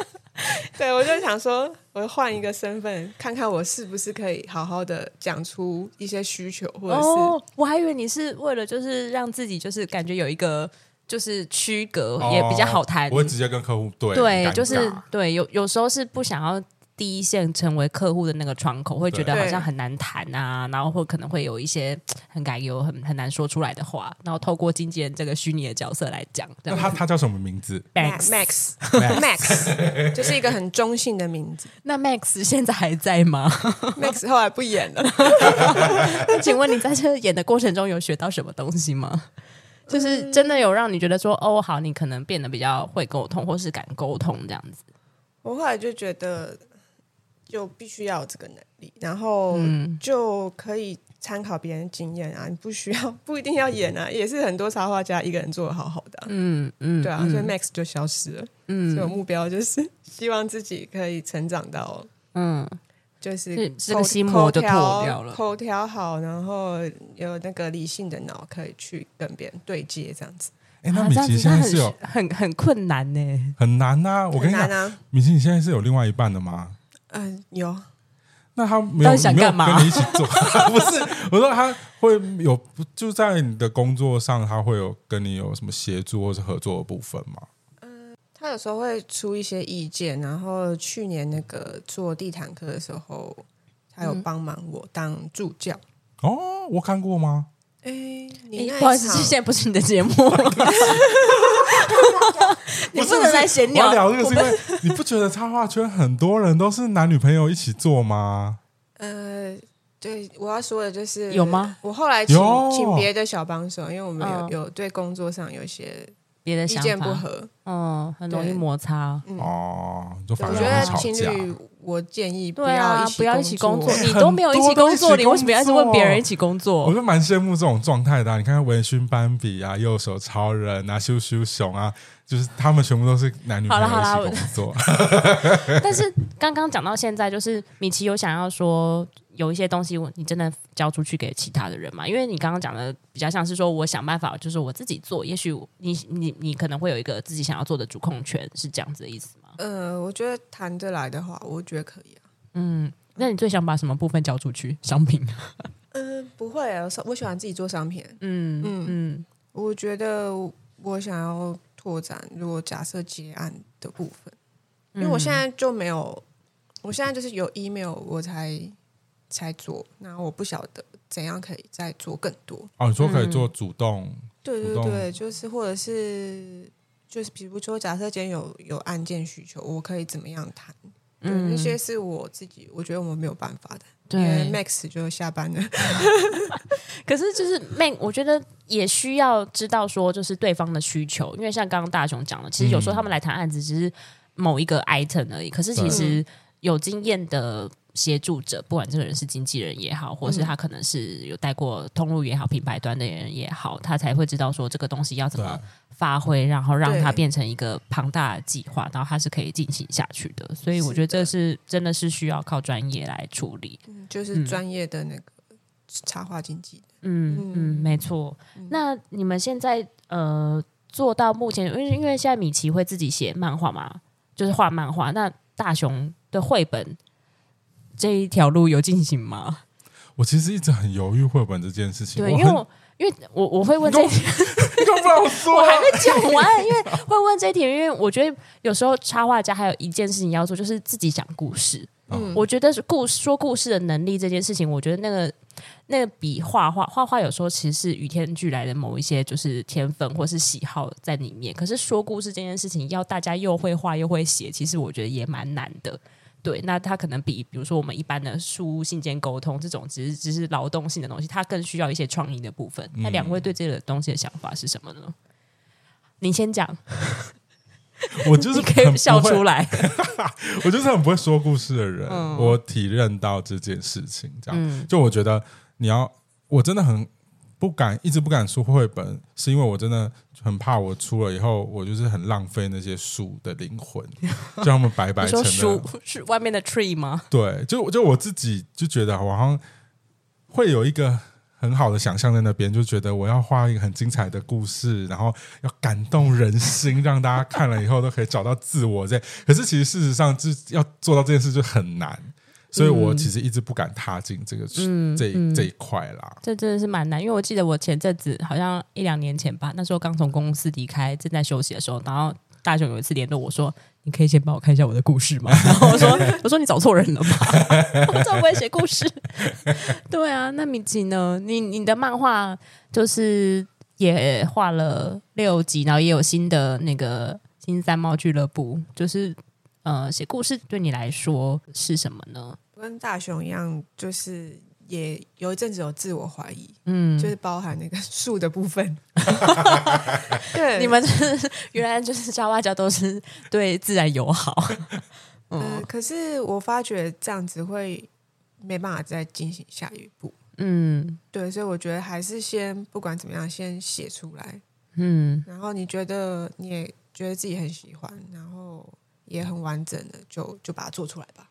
C: *laughs* 对，我就想说，我换一个身份，看看我是不是可以好好的讲出一些需求，或者是……哦，
B: 我还以为你是为了就是让自己就是感觉有一个就是区隔也比较好谈，
A: 我会直接跟客户对
B: 对，就是对，有有时候是不想要。第一线成为客户的那个窗口，会觉得好像很难谈啊，然后或可能会有一些很敢有很很难说出来的话，然后透过经纪人这个虚拟的角色来讲。
A: 那他他叫什么名字
C: ？Max Max Max，就是一个很中性的名字。*laughs*
B: 那 Max 现在还在吗
C: ？Max 后来不演了。*laughs*
B: 那请问你在这演的过程中有学到什么东西吗？就是真的有让你觉得说，哦，好，你可能变得比较会沟通，或是敢沟通这样子。
C: 我后来就觉得。就必须要有这个能力，然后就可以参考别人经验啊。你不需要，不一定要演啊，也是很多插画家一个人做的好好的啊。嗯嗯，对啊，所以 Max 就消失了。嗯，所以我目标就是 *laughs* 希望自己可以成长到，嗯，就是
B: 这个心魔就脱掉了，
C: 口条好，然后有那个理性的脑，可以去跟别人对接，这样子。
A: 哎，那米奇现在是有
B: 很很困难呢，
A: 很难呐。我跟你讲，米奇你现在是有另外一半的吗？
C: 嗯，有。
A: 那他没有想干嘛？跟你一起做？*laughs* *laughs* 不是，我说他会有，就在你的工作上，他会有跟你有什么协助或是合作的部分吗？
C: 嗯，他有时候会出一些意见，然后去年那个做地毯课的时候，他有帮忙我当助教。
A: 嗯、哦，我看过吗？
C: 哎，你
B: 不好意思，现在不是你的节目。*laughs* 你不能来闲聊。
A: 我聊这个是因为 *laughs* 你不觉得插画圈很多人都是男女朋友一起做吗？
C: 呃，对，我要说的就是
B: 有吗？
C: 我后来请请别的小帮手，因为我们有有对工作上有些
B: 别的
C: 意见不合，
B: 嗯，很容易摩擦。
A: 哦，就反
C: 我觉得情侣，我建议不
B: 要
C: 不要
B: 一起工作。*laughs* 你都没有一起工作，你为什么要一直问别人一起工作？
A: 我就蛮羡慕这种状态的。你看看文勋斑比啊，右手超人啊，羞羞熊啊。就是他们全部都是男女朋友一起工作，*laughs*
B: 但是刚刚讲到现在，就是米奇有想要说有一些东西，你真的交出去给其他的人嘛？因为你刚刚讲的比较像是说我想办法，就是我自己做。也许你你你可能会有一个自己想要做的主控权，是这样子的意思吗？
C: 呃，我觉得谈得来的话，我觉得可以啊。
B: 嗯，那你最想把什么部分交出去？商品？
C: 嗯、*laughs* 呃，不会啊，我喜欢自己做商品。
B: 嗯嗯嗯，
C: 我觉得我想要。拓展，如果假设结案的部分，因为我现在就没有，我现在就是有 email 我才才做，然后我不晓得怎样可以再做更多。
A: 哦，你说可以做主动？
C: 嗯、对对对，就是或者是就是比如说，假设今天有有案件需求，我可以怎么样谈？嗯，对，那些是我自己，我觉得我们没有办法的。对，Max 就下班了。*laughs*
B: 可是就是 Max，我觉得也需要知道说，就是对方的需求，因为像刚刚大雄讲的，其实有时候他们来谈案子只是某一个 item 而已。可是其实有经验的协助者，不管这个人是经纪人也好，或是他可能是有带过通路也好、品牌端的人也好，他才会知道说这个东西要怎么。发挥，然后让它变成一个庞大的计划，然后它是可以进行下去的。所以我觉得这是真的是需要靠专业来处理，
C: 就是专业的那个插画经济。
B: 嗯嗯，嗯，没错。那你们现在呃做到目前，因为因为现在米奇会自己写漫画嘛，就是画漫画。那大雄的绘本这一条路有进行吗？
A: 我其实一直很犹豫绘本这件事情，
B: 对，因为我。因为我我会问这题，*laughs*
A: 你都不让我说，
B: 我还没讲完。因为会问这题，因为我觉得有时候插画家还有一件事情要做，就是自己讲故事。嗯，我觉得是故说故事的能力这件事情，我觉得那个那个比画画画画有时候其实是与天俱来的某一些就是天分或是喜好在里面。可是说故事这件事情，要大家又会画又会写，其实我觉得也蛮难的。对，那他可能比比如说我们一般的书信件沟通这种，只是只是劳动性的东西，他更需要一些创意的部分。那两位对这个东西的想法是什么呢？你先讲，*laughs*
A: 我就是 *laughs*
B: 可以笑出来，*laughs*
A: 我就是很不会说故事的人，嗯、我体认到这件事情，这样、嗯、就我觉得你要，我真的很。不敢，一直不敢出绘本，是因为我真的很怕，我出了以后，我就是很浪费那些书的灵魂，*laughs* 就让他们白白成了。
B: 书是外面的 tree 吗？
A: 对，就就我自己就觉得，我好像会有一个很好的想象在那边，就觉得我要画一个很精彩的故事，然后要感动人心，让大家看了以后都可以找到自我。这可是其实事实上，就要做到这件事就很难。所以我其实一直不敢踏进这个、嗯、这、嗯、这一块啦。
B: 这真的是蛮难，因为我记得我前阵子好像一两年前吧，那时候刚从公司离开，正在休息的时候，然后大雄有一次联络我说：“你可以先帮我看一下我的故事吗？”然后我说：“我说你找错人了吧？我怎么会写故事？”对啊，那米奇呢？你你的漫画就是也画了六集，然后也有新的那个新三猫俱乐部，就是。呃，写故事对你来说是什么呢？
C: 跟大雄一样，就是也有一阵子有自我怀疑，嗯，就是包含那个树的部分。*laughs*
B: 对，你们、就是、原来就是插画家都是对自然友好。
C: 嗯、*laughs* 呃，可是我发觉这样子会没办法再进行下一步。嗯，对，所以我觉得还是先不管怎么样，先写出来。嗯，然后你觉得你也觉得自己很喜欢，然后。也很完整的，就就把它做出来吧。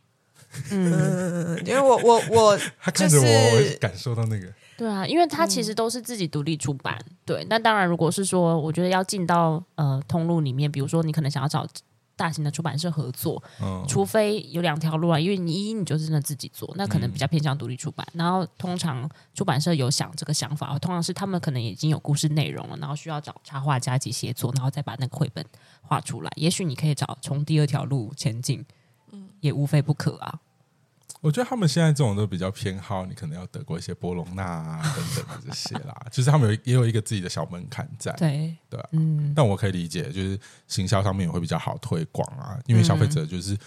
C: 嗯，因为我我我、就是、
A: 他看着我，我感受到那个。
B: 对啊，因为他其实都是自己独立出版。嗯、对，那当然，如果是说，我觉得要进到呃通路里面，比如说你可能想要找大型的出版社合作，嗯，除非有两条路啊，因为你一你就真的自己做，那可能比较偏向独立出版。嗯、然后通常出版社有想这个想法，通常是他们可能已经有故事内容了，然后需要找插画家一起协作，然后再把那个绘本画出来。也许你可以找从第二条路前进，嗯，也无非不可啊。
A: 我觉得他们现在这种都比较偏好，你可能要得过一些波隆纳啊等等的这些啦。其 *laughs* 实他们有也有一个自己的小门槛在，
B: 对
A: 对，嗯。但我可以理解，就是行销上面也会比较好推广啊，因为消费者就是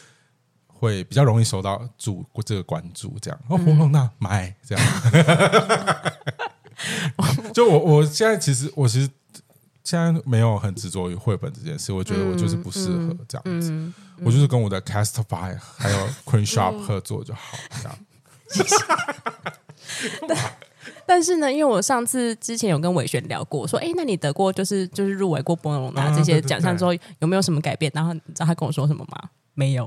A: 会比较容易受到注这个关注，这样哦，波隆纳买这样。就我我现在其实我其实现在没有很执着于绘本这件事，我觉得我就是不适合这样子。嗯嗯我就是跟我的 Castify 还有 Queen Shop 合作就好，这样。*laughs*
B: 但但是呢，因为我上次之前有跟伟璇聊过，说，哎，那你得过就是就是入围过波隆拿这些奖项之后，有没有什么改变？然后你知道他跟我说什么吗？没有，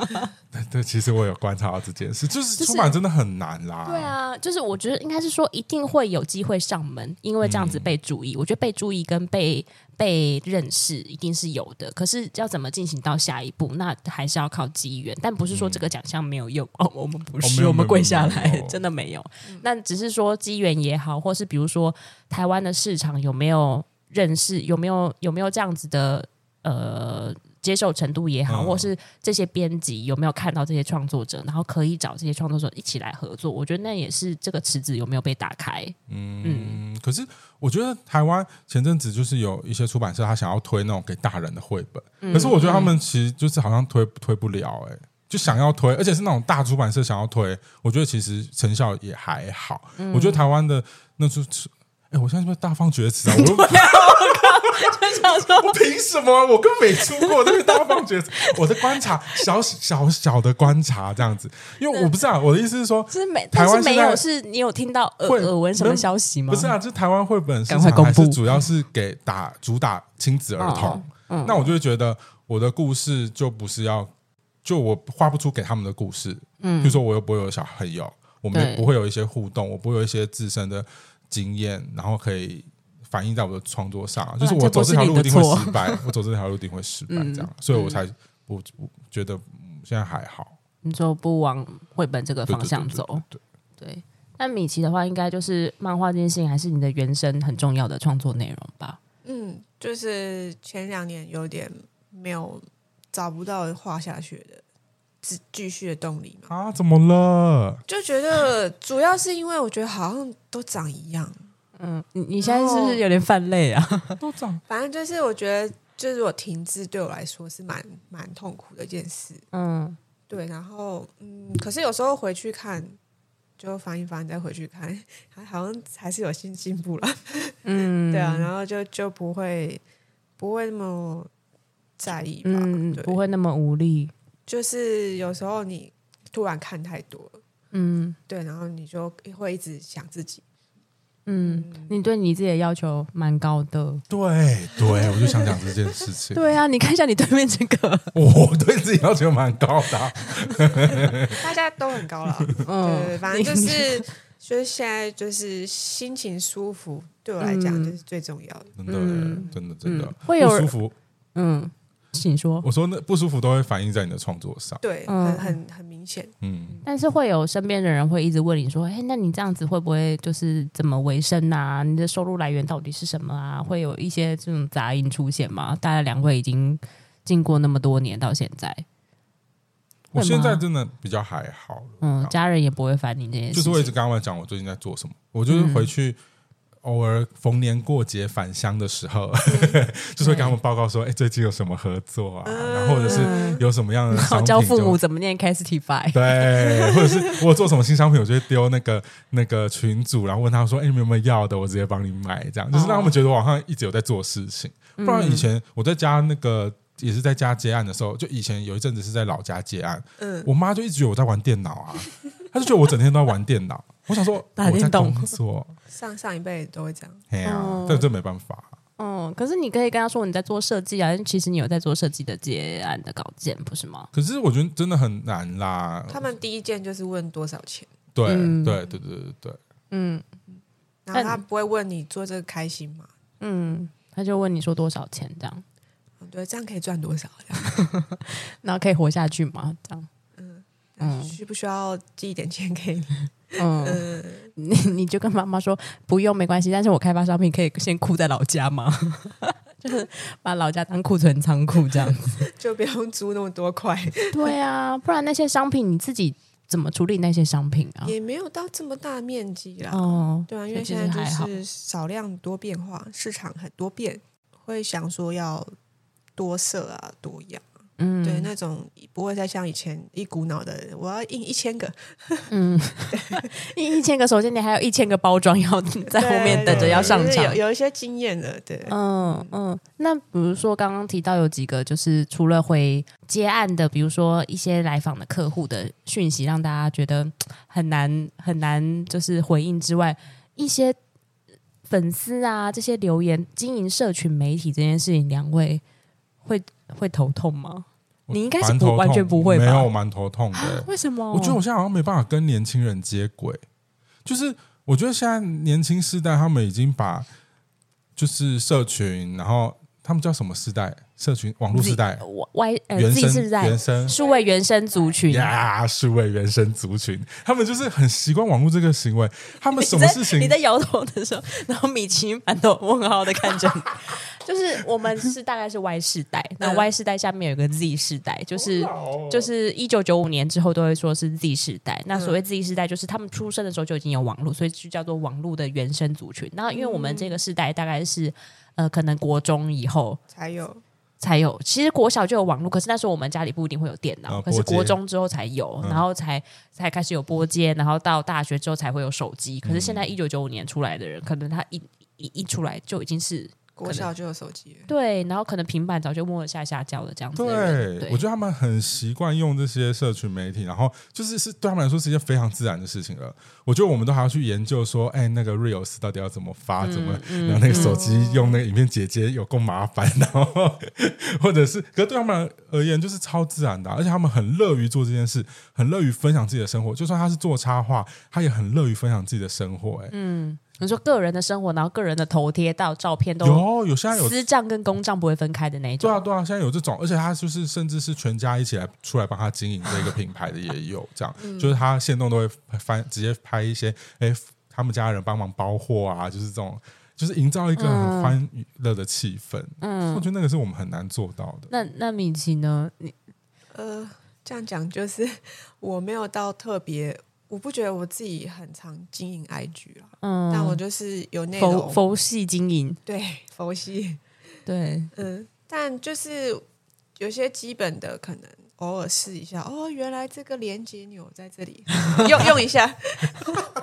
B: *laughs*
A: 对对，其实我有观察到这件事，就是出版真的很难啦。
B: 对啊，就是我觉得应该是说一定会有机会上门，因为这样子被注意。嗯、我觉得被注意跟被被认识一定是有的，可是要怎么进行到下一步，那还是要靠机缘。但不是说这个奖项没有用、嗯、哦，我们不是，哦、我们跪下来真的没有。那只是说机缘也好，或是比如说台湾的市场有没有认识，有没有有没有这样子的呃。接受程度也好，或是这些编辑有没有看到这些创作者，然后可以找这些创作者一起来合作，我觉得那也是这个池子有没有被打开。
A: 嗯，嗯，可是我觉得台湾前阵子就是有一些出版社他想要推那种给大人的绘本，嗯、可是我觉得他们其实就是好像推推不了、欸，哎，就想要推，而且是那种大出版社想要推，我觉得其实成效也还好。嗯、我觉得台湾的那就是，哎，我现在是不是大放厥词啊？我 *laughs* *laughs* *laughs*
B: 就想说，
A: 我凭什么？我根本没出过那个大放厥词。*laughs* 我的观察，小小小的观察这样子，因为我不知道。我的意思是说，
B: 是没，台湾没有，是你有听到耳耳闻什么消息吗？
A: 不是啊，就台湾绘本市场还是主要是给打主打亲子儿童。那我就会觉得，我的故事就不是要，就我画不出给他们的故事。嗯，比如说我又不会有小朋友，我们不会有一些互动，我不会有一些自身的经验，然后可以。反映在我的创作上，就是我走这条路一定会失败，我走这条路一定会失败，这样，所以我才不不觉得现在还好。
B: 你说不往绘本这个方向走，对对。但米奇的话，应该就是漫画这件事情，还是你的原生很重要的创作内容吧？
C: 嗯，就是前两年有点没有找不到画下去的继继续的动力嘛？
A: 啊，怎么了？
C: 就觉得主要是因为我觉得好像都长一样。
B: 嗯，你你现在是不是有点犯累啊？
A: 都长，
C: 反正就是我觉得，就是我停滞对我来说是蛮蛮痛苦的一件事。嗯，对。然后，嗯，可是有时候回去看，就翻一翻再回去看，*laughs* 还好像还是有新进步了。*laughs* 嗯，对啊。然后就就不会不会那么在意吧？嗯，对
B: 不会那么无力。
C: 就是有时候你突然看太多了，嗯，对，然后你就会一直想自己。
B: 嗯，你对你自己的要求蛮高的。
A: 对对，我就想讲这件事情。*laughs*
B: 对啊，你看一下你对面这个，*laughs*
A: 我对自己要求蛮高的，啊，*laughs*
C: 大家都很高了。嗯，对，反正就是，就是现在就是心情舒服，对我来讲就是最重要的。
A: 真的，真的，真的
B: 会有
A: 舒服。
B: 嗯。请说，
A: 我说那不舒服都会反映在你的创作上，
C: 对，很很很明显，
B: 嗯。但是会有身边的人会一直问你说：“哎，那你这样子会不会就是怎么维生啊？你的收入来源到底是什么啊？”会有一些这种杂音出现吗？大家两位已经经过那么多年到现在，
A: 我现在真的比较还好，
B: 嗯，家人也不会烦你这件事，
A: 就是我一直刚刚讲我最近在做什么，我就是回去。嗯偶尔逢年过节返乡的时候，嗯、*laughs* 就是会跟他们报告说：“哎对，最近有什么合作啊？嗯、然后或者是有什么样的商品，
B: 教父母怎么念 Castify？
A: 对，或者是我做什么新商品，我就会丢那个 *laughs* 那个群组，然后问他说：“哎，你们有没有要的？我直接帮你买。”这样就是让他们觉得我好像一直有在做事情。哦、不然以前我在家那个也是在家接案的时候，就以前有一阵子是在老家接案，嗯，我妈就一直觉得我在玩电脑啊，她就觉得我整天都在玩电脑。我想说，我在工作。
C: 上上一辈都会这样，
A: 对啊，但这没办法。
B: 嗯，可是你可以跟他说你在做设计啊，其实你有在做设计的接案的稿件，不是吗？
A: 可是我觉得真的很难啦。
C: 他们第一件就是问多少钱，
A: 对对对对对对，
C: 嗯，然后他不会问你做这个开心吗？
B: 嗯，他就问你说多少钱这样。
C: 对，这样可以赚多少？*laughs*
B: 然后可以活下去吗？这样，
C: 嗯嗯，需不需要寄一点钱给你？
B: 嗯，嗯你 *laughs* 你就跟妈妈说不用，没关系。但是我开发商品可以先库在老家吗？*laughs* 就是把老家当库存仓库这样子，*laughs*
C: 就不用租那么多块。
B: 对啊，不然那些商品你自己怎么处理那些商品啊？
C: 也没有到这么大面积啦。哦，对啊，因为现在就是少量多变化，市场很多变，会想说要多色啊，多样。嗯，对，那种不会再像以前一股脑的，我要印一千个，嗯，
B: 印一千个，首先你还有一千个包装要 *laughs* 在后面等着要上场，
C: 有有一些经验的，对，
B: 嗯嗯。那比如说刚刚提到有几个，就是除了回接案的，比如说一些来访的客户的讯息，让大家觉得很难很难就是回应之外，一些粉丝啊这些留言，经营社群媒体这件事情，两位会。会头痛吗？你应该是不完全不会吧？
A: 没有，我蛮头痛的。*gasps*
B: 为什么？
A: 我觉得我现在好像没办法跟年轻人接轨。就是我觉得现在年轻世代他们已经把就是社群，然后他们叫什么世代？社群网络时代
B: ，Y 呃，
A: 原生
B: 世代，原生数位原生族群
A: 呀，数位原生族群，他们就是很习惯网络这个行为。他们什么事情？
B: 你在摇头的时候，然后米奇满头问号的看着你。就是我们是大概是 Y 世代，那 Y 世代下面有个 Z 世代，就是就是一九九五年之后都会说是 Z 世代。那所谓 Z 世代，就是他们出生的时候就已经有网络，所以就叫做网络的原生族群。那因为我们这个世代大概是呃，可能国中以后
C: 才有。
B: 才有，其实国小就有网络，可是那时候我们家里不一定会有电脑，可是国中之后才有，然后才才开始有拨接，然后到大学之后才会有手机。可是现在一九九五年出来的人，可能他一一一出来就已经是。
C: 国小就有手机，
B: 对，然后可能平板早就摸了下下叫了这样子。
A: 对，对我觉得他们很习惯用这些社群媒体，然后就是是对他们来说是一件非常自然的事情了。我觉得我们都还要去研究说，哎，那个 reels 到底要怎么发，嗯、怎么让那个手机用那个影片姐姐有够麻烦，然 *laughs* 后或者是，可是对他们而言就是超自然的，而且他们很乐于做这件事，很乐于分享自己的生活。就算他是做插画，他也很乐于分享自己的生活。哎，嗯。
B: 你说个人的生活，然后个人的头贴到照片都
A: 有有现在有
B: 私账跟公账不会分开的那一种。
A: 对啊对啊，现在有这种，而且他就是甚至是全家一起来出来帮他经营这个品牌的也有这样，嗯、就是他现动都会翻直接拍一些，哎，他们家人帮忙包货啊，就是这种，就是营造一个很欢乐的气氛。嗯，我觉得那个是我们很难做到的。
B: 那那米奇呢？你
C: 呃，这样讲就是我没有到特别。我不觉得我自己很常经营 IG 啊，嗯，但我就是有那种
B: 佛佛系经营，*laughs*
C: 对佛系，
B: 对，
C: 嗯，但就是有些基本的可能。偶尔试一下哦，原来这个连接钮在这里，*laughs* 用用一下。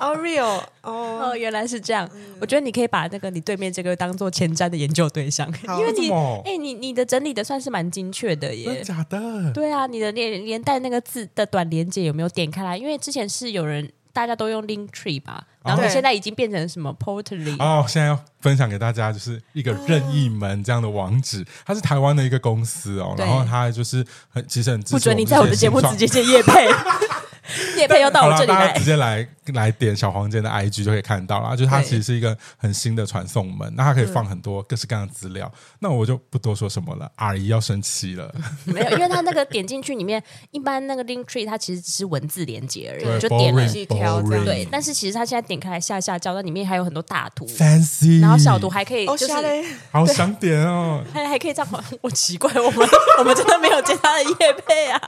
C: 哦，real，哦，
B: 哦，原来是这样。嗯、我觉得你可以把那个你对面这个当做前瞻的研究对象，好因为你，哎、欸，你你的整理的算是蛮精确的耶。
A: 真的假的？
B: 对啊，你的连连带那个字的短连接有没有点开来？因为之前是有人。大家都用 Linktree 吧，然后现在已经变成什么 Portly
A: 哦，现在要分享给大家就是一个任意门这样的网址，它是台湾的一个公司哦，然后它就是很其实很
B: 不准你在我的节目直接接叶配。*laughs* *laughs* 业配又到我这里来，
A: 大家直接来来点小黄间的 IG 就可以看到了。就是它其实是一个很新的传送门，那它可以放很多各式各样的资料。那我就不多说什么了，阿姨要生气了。*laughs*
B: 没有，因为它那个点进去里面，一般那个 Link Tree 它其实只是文字连接而已，就点了一条。对，但是其实它现在点开来下下叫，那里面还有很多大图
A: ，fancy，
B: 然后小图还可以，就是 *laughs*
A: 好想点哦，
B: 还还可以这样。我奇怪，我们我们真的没有接他的叶配啊，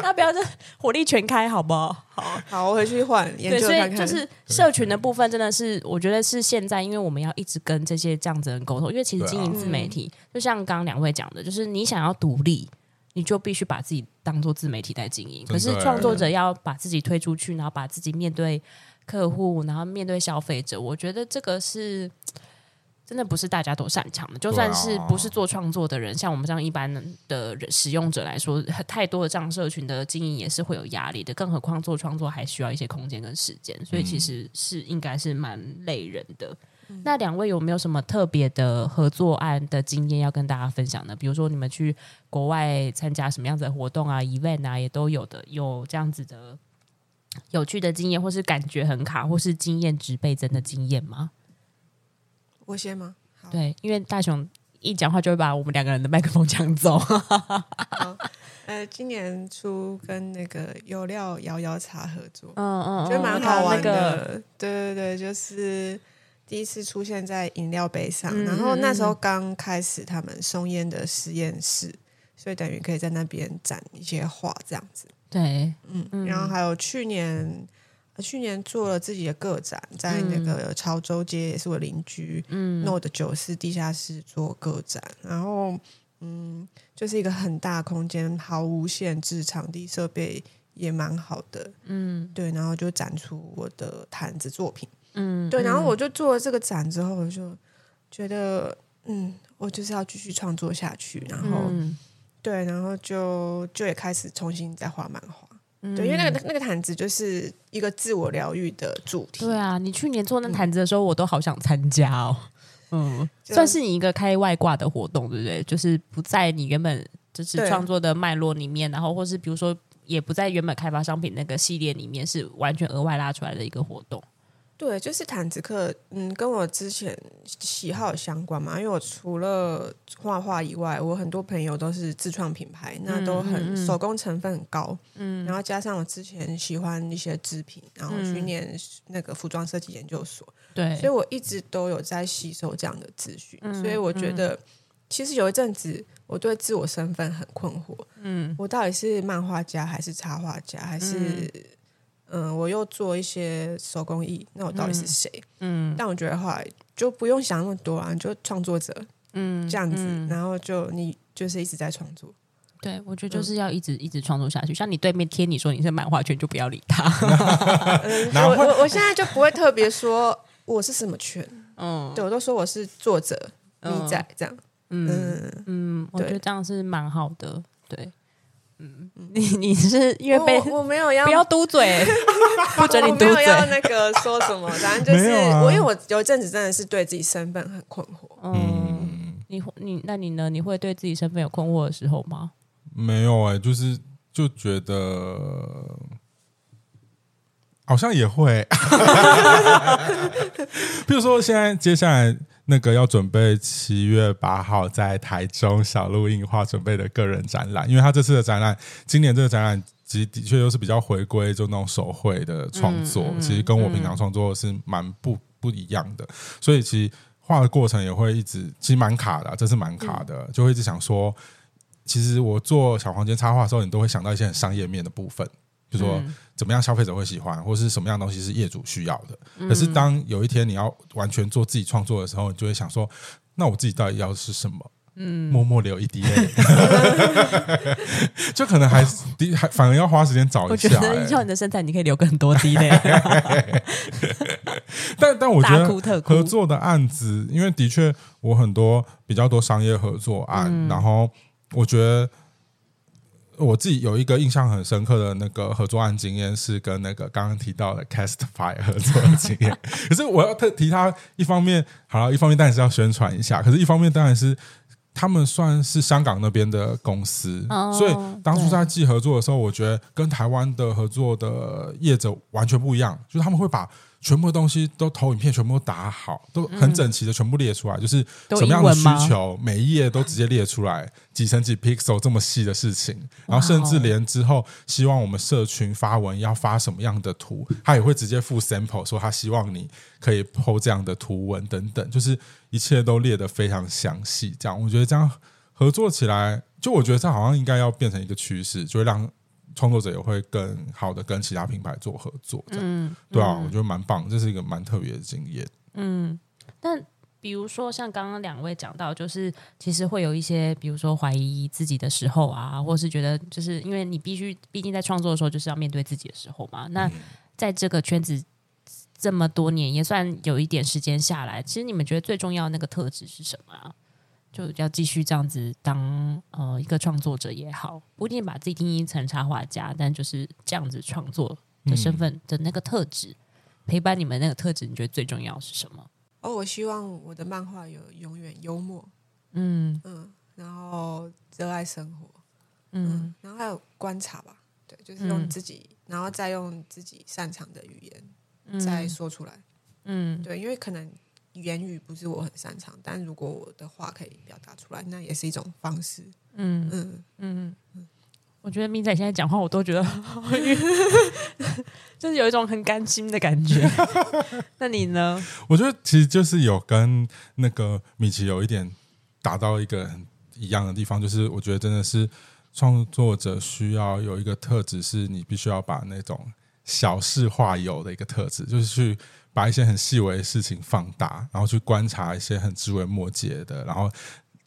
B: 大家不要这火力全开好不好？*laughs*
C: 好，好，我回去换研究看看。
B: 对，所以就是社群的部分，真的是我觉得是现在，因为我们要一直跟这些这样子的人沟通。因为其实经营自媒体，啊、就像刚刚两位讲的，就是你想要独立，你就必须把自己当做自媒体在经营。可是创作者要把自己推出去，然后把自己面对客户，然后面对消费者，我觉得这个是。真的不是大家都擅长的，就算是不是做创作的人，啊、像我们这样一般的使用者来说，太多的这样社群的经营也是会有压力的。更何况做创作还需要一些空间跟时间，所以其实是应该是蛮累人的。嗯、那两位有没有什么特别的合作案的经验要跟大家分享呢？比如说你们去国外参加什么样子的活动啊、event 啊，也都有的，有这样子的有趣的经验，或是感觉很卡，或是经验值倍增的经验吗？
C: 我先吗？好
B: 对，因为大雄一讲话就会把我们两个人的麦克风抢走。
C: 呃，今年初跟那个有料摇摇茶合作，
B: 嗯嗯，
C: 觉得蛮好玩的。
B: 那个、
C: 对对对，就是第一次出现在饮料杯上，嗯、然后那时候刚开始他们松烟的实验室，所以等于可以在那边展一些画这样子。
B: 对，
C: 嗯，嗯然后还有去年，去年做了自己的个展，在那个潮州街，也是我邻居，嗯，Node 九四地下室做个展，然后。嗯，就是一个很大空间，毫无限制，场地设备也蛮好的。嗯，对，然后就展出我的毯子作品。嗯，对，然后我就做了这个展之后，我就觉得，嗯，我就是要继续创作下去。然后，嗯、对，然后就就也开始重新再画漫画。嗯、对，因为那个那个毯子就是一个自我疗愈的主题。
B: 对啊，你去年做那毯子的时候，嗯、我都好想参加哦。嗯，*laughs* 算是你一个开外挂的活动，对不对？就是不在你原本就是创作的脉络里面，然后或是比如说也不在原本开发商品那个系列里面，是完全额外拉出来的一个活动。
C: 对，就是毯子课，嗯，跟我之前喜好相关嘛。因为我除了画画以外，我很多朋友都是自创品牌，那都很手工成分很高。嗯，然后加上我之前喜欢一些织品，然后去念那个服装设计研究所。对，所以我一直都有在吸收这样的资讯。嗯，所以我觉得，其实有一阵子我对自我身份很困惑。嗯，我到底是漫画家还是插画家还是？嗯，我又做一些手工艺，那我到底是谁？嗯，但我觉得后来就不用想那么多啊，你就创作者，嗯，这样子，嗯、然后就你就是一直在创作。*laughs*
B: 对，我觉得就是要一直、嗯、一直创作下去。像你对面贴你说你是漫画圈，就不要理他。*laughs*
C: 嗯、我我我现在就不会特别说我是什么圈，嗯，对我都说我是作者，你在这样，
B: 嗯嗯，嗯，我觉得这样是蛮好的，对。嗯，你你是因为被
C: 我，我没有要
B: 不要嘟嘴，*laughs* 不准你嘟嘴。
C: 我没有要那个说什么，反正就是、啊、我，因为我有一阵子真的是对自己身份很困惑。
B: 嗯，你你那你呢？你会对自己身份有困惑的时候吗？
A: 没有哎、欸，就是就觉得好像也会，*laughs* 比如说现在接下来。那个要准备七月八号在台中小路映画准备的个人展览，因为他这次的展览，今年这个展览其实的确又是比较回归就那种手绘的创作，嗯嗯、其实跟我平常创作是蛮不不一样的，所以其实画的过程也会一直其实蛮卡的，这是蛮卡的，就会一直想说，其实我做小黄间插画的时候，你都会想到一些很商业面的部分。就说怎么样消费者会喜欢，或是什么样的东西是业主需要的。可是当有一天你要完全做自己创作的时候，你就会想说，那我自己到底要的是什么？嗯，默默流一滴泪，*laughs* 就可能还滴还反而要花时间找一下。我觉
B: 得依照你的身材，你可以流更多滴泪。*laughs*
A: 但但我觉得合作的案子，因为的确我很多比较多商业合作案，然后我觉得。我自己有一个印象很深刻的那个合作案经验，是跟那个刚刚提到的 Castify 合作的经验。*laughs* 可是我要特提他，一方面好了，一方面当然是要宣传一下，可是一方面当然是他们算是香港那边的公司，哦、所以当初在记合作的时候，我觉得跟台湾的合作的业者完全不一样，就是他们会把。全部的东西都投影片，全部都打好，都很整齐的，全部列出来，嗯、就是什么样的需求，每一页都直接列出来，几层几 pixel 这么细的事情，然后甚至连之后希望我们社群发文要发什么样的图，他也会直接附 sample，说他希望你可以 po 这样的图文等等，就是一切都列得非常详细。这样，我觉得这样合作起来，就我觉得这好像应该要变成一个趋势，就会让。创作者也会更好的跟其他品牌做合作，这样、嗯、对啊，我觉得蛮棒，这是一个蛮特别的经验。
B: 嗯，但比如说像刚刚两位讲到，就是其实会有一些，比如说怀疑自己的时候啊，或是觉得就是因为你必须，毕竟在创作的时候就是要面对自己的时候嘛。那在这个圈子这么多年，也算有一点时间下来，其实你们觉得最重要的那个特质是什么啊？就要继续这样子当呃一个创作者也好，不一定把自己定义成插画家，但就是这样子创作的身份的那个特质，嗯、陪伴你们那个特质，你觉得最重要是什么？
C: 哦，我希望我的漫画有永远幽默，嗯嗯，然后热爱生活，嗯，嗯，然后还有观察吧，对，就是用自己，嗯、然后再用自己擅长的语言再说出来，嗯，对，因为可能。言语不是我很擅长，但如果我的话可以表达出来，那也是一种方式。
B: 嗯嗯嗯嗯，我觉得明仔现在讲话，我都觉得 *laughs* 好 *laughs* 就是有一种很甘心的感觉。那你呢？
A: 我觉得其实就是有跟那个米奇有一点达到一个很一样的地方，就是我觉得真的是创作者需要有一个特质，是你必须要把那种小事化有的一个特质，就是去。把一些很细微的事情放大，然后去观察一些很枝微末节的，然后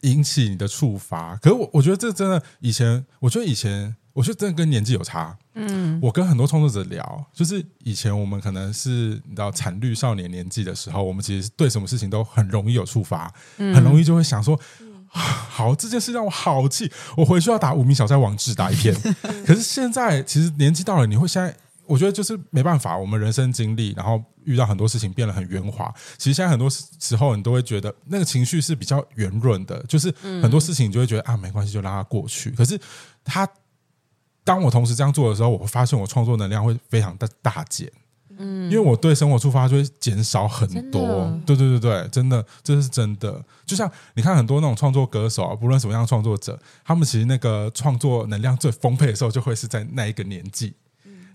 A: 引起你的触发。可是我我觉得这真的以前，我觉得以前，我觉得真的跟年纪有差。嗯，我跟很多创作者聊，就是以前我们可能是你知道惨绿少年年纪的时候，我们其实对什么事情都很容易有触发，很容易就会想说，好，这件事让我好气，我回去要打无名小站网志打一篇。*laughs* 可是现在其实年纪到了，你会现在。我觉得就是没办法，我们人生经历，然后遇到很多事情变得很圆滑。其实现在很多时候，你都会觉得那个情绪是比较圆润的，就是很多事情你就会觉得啊，没关系，就让它过去。可是他当我同时这样做的时候，我会发现我创作能量会非常的大减。嗯，因为我对生活触发就会减少很多。对对对对，真的，这是真的。就像你看很多那种创作歌手啊，不论什么样的创作者，他们其实那个创作能量最丰沛的时候，就会是在那一个年纪。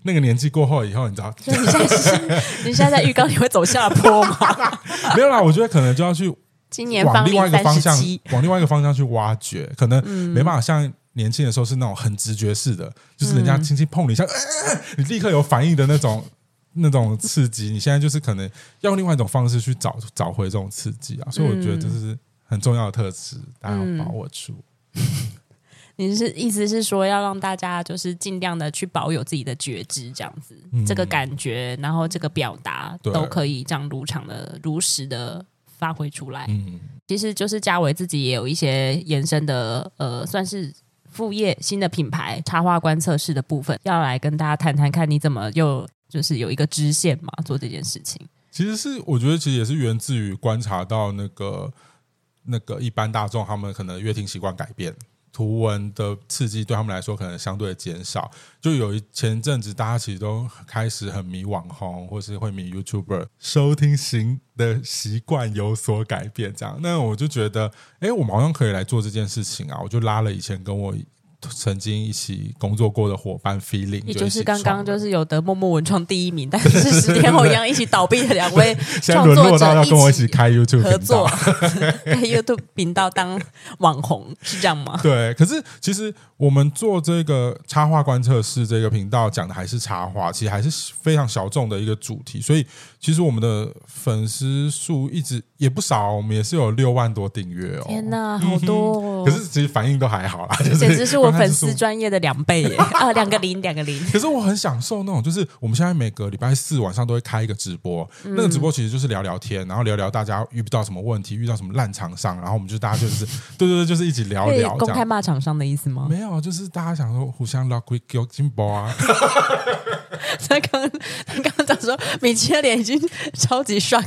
A: 那个年纪过后以后，你知道？
B: 你现在是你现在在预告你会走下坡吗？*laughs*
A: 没有啦，我觉得可能就要去今年往另外一个方向，往另外一个方向去挖掘。可能没办法像年轻的时候是那种很直觉式的，就是人家轻轻碰你一下，你立刻有反应的那种那种刺激。你现在就是可能要用另外一种方式去找找回这种刺激啊。所以我觉得这是很重要的特质，大家要把握住。
B: 你是意思是说要让大家就是尽量的去保有自己的觉知，这样子，嗯、这个感觉，然后这个表达都可以这样如常的、如实的发挥出来。嗯，其实就是嘉伟自己也有一些延伸的，呃，算是副业新的品牌插画观测室的部分，要来跟大家谈谈看你怎么又就是有一个支线嘛，做这件事情。
A: 其实是我觉得其实也是源自于观察到那个那个一般大众他们可能阅听习惯改变。图文的刺激对他们来说可能相对减少，就有一前阵子大家其实都开始很迷网红，或是会迷 YouTuber，收听型的习惯有所改变，这样，那我就觉得，哎，我们好像可以来做这件事情啊！我就拉了以前跟我。曾经一起工作过的伙伴，feeling，
B: 也就是刚刚就是有得默默文创第一名，*laughs* 但是十天后一样一起倒闭的两位 *laughs* 创作者，
A: 要跟我一起开 YouTube
B: 合作，*laughs* 开 YouTube 频道当网红是这样吗？
A: 对，可是其实我们做这个插画观测室这个频道讲的还是插画，其实还是非常小众的一个主题，所以其实我们的粉丝数一直也不少，我们也是有六万多订阅哦。
B: 天哪，好多哦！
A: 可是其实反应都还好啦，就是
B: 简直是我。粉丝专业的两倍耶 *laughs* 啊，两个零，两个零。
A: 可是我很享受那种，就是我们现在每个礼拜四晚上都会开一个直播，嗯、那个直播其实就是聊聊天，然后聊聊大家遇到什么问题，遇到什么烂厂商，然后我们就大家就是 *laughs* 对对对，就是一起聊聊。
B: 公开骂厂商的意思吗？
A: 没有，就是大家想说互相拉贵给金包啊。*laughs*
B: 他刚他刚刚讲说，米奇的脸已经超级 shock，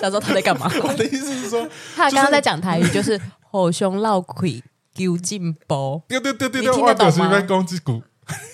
B: 想说他在干嘛？
A: 我的意思是说，
B: 他刚刚在讲台语，就是吼熊闹亏。丢进包，
A: 对对对对对，听得懂吗？攻击股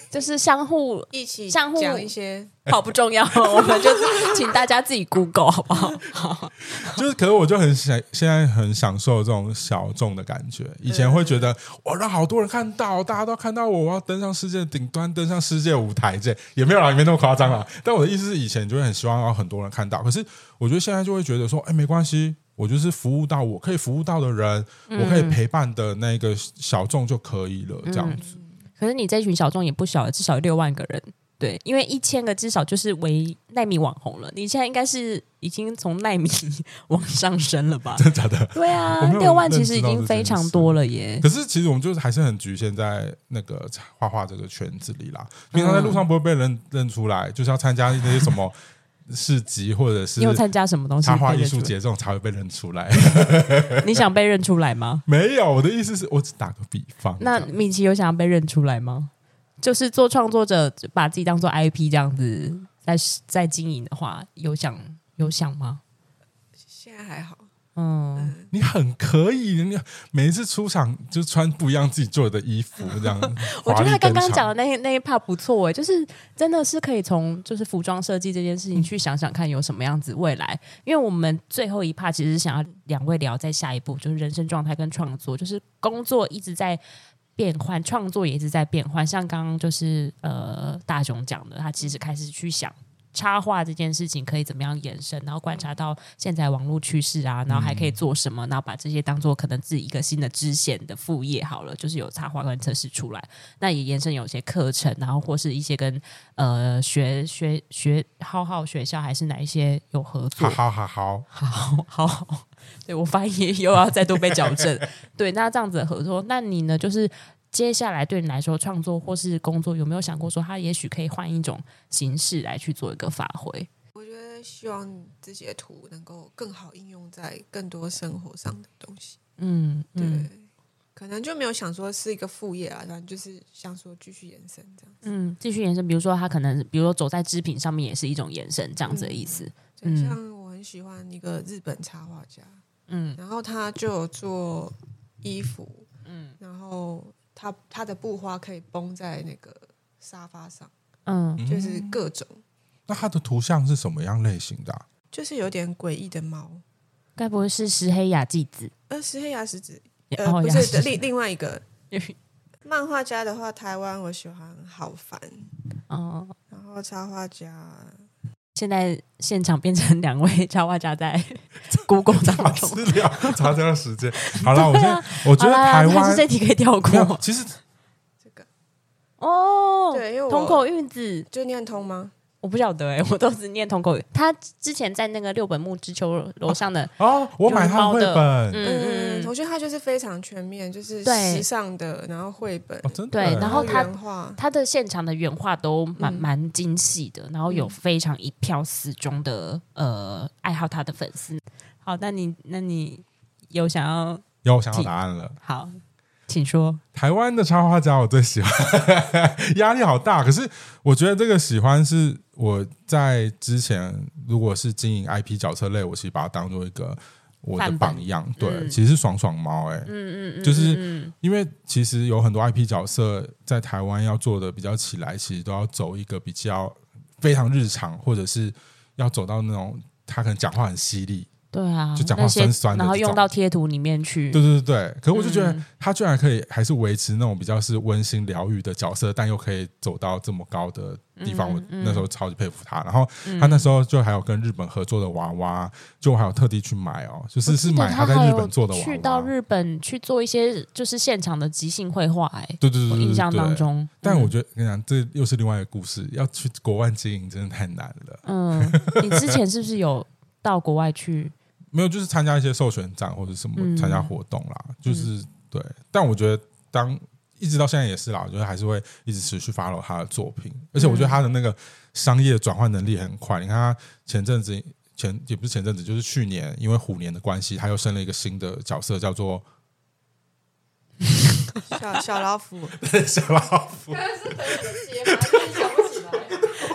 B: 就是相互
C: 一起
B: 相互
C: 讲一些，
B: 好不重要，*laughs* 我们就是请大家自己 Google 好不好？好，*laughs*
A: 就是，可是我就很享，现在很享受这种小众的感觉。以前会觉得我让好多人看到，大家都看到我，我要登上世界的顶端，登上世界舞台，这也没有啦，也没那么夸张啊。但我的意思是，以前就会很希望让很多人看到，可是我觉得现在就会觉得说，哎，没关系。我就是服务到我可以服务到的人，嗯、我可以陪伴的那个小众就可以了，这样子。
B: 嗯、可是你这群小众也不小了，至少有六万个人，对，因为一千个至少就是为奈米网红了。你现在应该是已经从奈米往上升了吧？*laughs*
A: 真的假的？
B: 对啊，六万其实已经非常多了耶。
A: 可是其实我们就是还是很局限在那个画画这个圈子里啦。平常在路上不会被人认出来，就是要参加那些什么。市集或者是你
B: 有参加什么东西？
A: 插画艺术节这种才会被认出来。*laughs*
B: 你想被认出来吗？
A: 没有，我的意思是我只打个比方。
B: 那米奇有想要被认出来吗？就是做创作者，把自己当做 IP 这样子在在经营的话，有想有想吗？
C: 现在还好，
A: 嗯，你很可以，你每一次出场就穿不一样自己做的衣服，这样。*laughs*
B: 我觉得他刚刚讲的那一那一 part 不错哎，就是真的是可以从就是服装设计这件事情去想想看有什么样子未来。因为我们最后一 part 其实想要两位聊在下一步，就是人生状态跟创作，就是工作一直在变换，创作也一直在变换。像刚刚就是呃大雄讲的，他其实开始去想。插画这件事情可以怎么样延伸？然后观察到现在网络趋势啊，然后还可以做什么？然后把这些当做可能自己一个新的支线的副业好了，就是有插画跟测试出来，那也延伸有些课程，然后或是一些跟呃学学学浩浩学校还是哪一些有合作？
A: 好好好
B: 好好好，*laughs* *laughs* 对我发现又要再度被矫正。*laughs* 对，那这样子的合作，那你呢？就是。接下来对你来说，创作或是工作有没有想过说，他也许可以换一种形式来去做一个发挥？
C: 我觉得希望自己的图能够更好应用在更多生活上的东西。嗯，对，嗯、可能就没有想说是一个副业啊，反正就是想说继续延伸这样子。
B: 嗯，继续延伸，比如说他可能，比如说走在织品上面也是一种延伸，这样子的意思。
C: 嗯，像我很喜欢一个日本插画家，嗯，然后他就有做衣服，嗯，然后。他他的布花可以绷在那个沙发上，嗯，就是各种。
A: 那他的图像是什么样类型的啊？
C: 就是有点诡异的猫，
B: 该不会是石黑雅纪子？
C: 呃，石黑雅纪子，呃，不是另另外一个 *laughs* 漫画家的话，台湾我喜欢好烦哦。然后插画家。
B: 现在现场变成两位插画家在 *laughs* Google 当中
A: 资料，查资料时间。好了，我现在我觉得台湾
B: 这题可以跳过。
A: 其实
C: 这个
B: 哦，对，因为通口运子
C: 就念通吗？
B: 我不晓得哎、欸，*laughs* 我都是念同口。他之前在那个六本木之丘楼上的
A: 哦，我买他的绘本，嗯
C: 嗯，我觉得他就是非常全面，就是时尚的，然后绘本，
A: 哦、真的
B: 对，然后他他的现场的原画都蛮蛮精细的，然后有非常一票死忠的呃爱好他的粉丝。好，那你那你有想要
A: 有想要答案了？
B: 好。请说，
A: 台湾的插画家我最喜欢，*laughs* 压力好大。可是我觉得这个喜欢是我在之前，如果是经营 IP 角色类，我其实把它当做一个我的榜样。对，嗯、其实是爽爽猫，哎，嗯嗯嗯，就是因为其实有很多 IP 角色在台湾要做的比较起来，其实都要走一个比较非常日常，或者是要走到那种他可能讲话很犀利。
B: 对啊，
A: 就讲话酸酸的，
B: 然后用到贴图里面去。
A: 对对对对，可是我就觉得他居然可以还是维持那种比较是温馨疗愈的角色，但又可以走到这么高的地方，我那时候超级佩服他。然后他那时候就还有跟日本合作的娃娃，就我还有特地去买哦，就是是买他在日本做的娃娃。
B: 去到日本去做一些就是现场的即兴绘画，哎，
A: 对对对，
B: 印象当中。
A: 但我觉得跟你讲，这又是另外一个故事，要去国外经营真的太难了。
B: 嗯，你之前是不是有到国外去？
A: 没有，就是参加一些授权展或者什么参加活动啦，嗯、就是对。但我觉得，当一直到现在也是啦，我觉得还是会一直持续 follow 他的作品，而且我觉得他的那个商业转换能力很快。你看他前阵子前也不是前阵子，就是去年，因为虎年的关系，他又生了一个新的角色，叫做
C: 小小老虎。
A: 小老虎。*laughs* *laughs*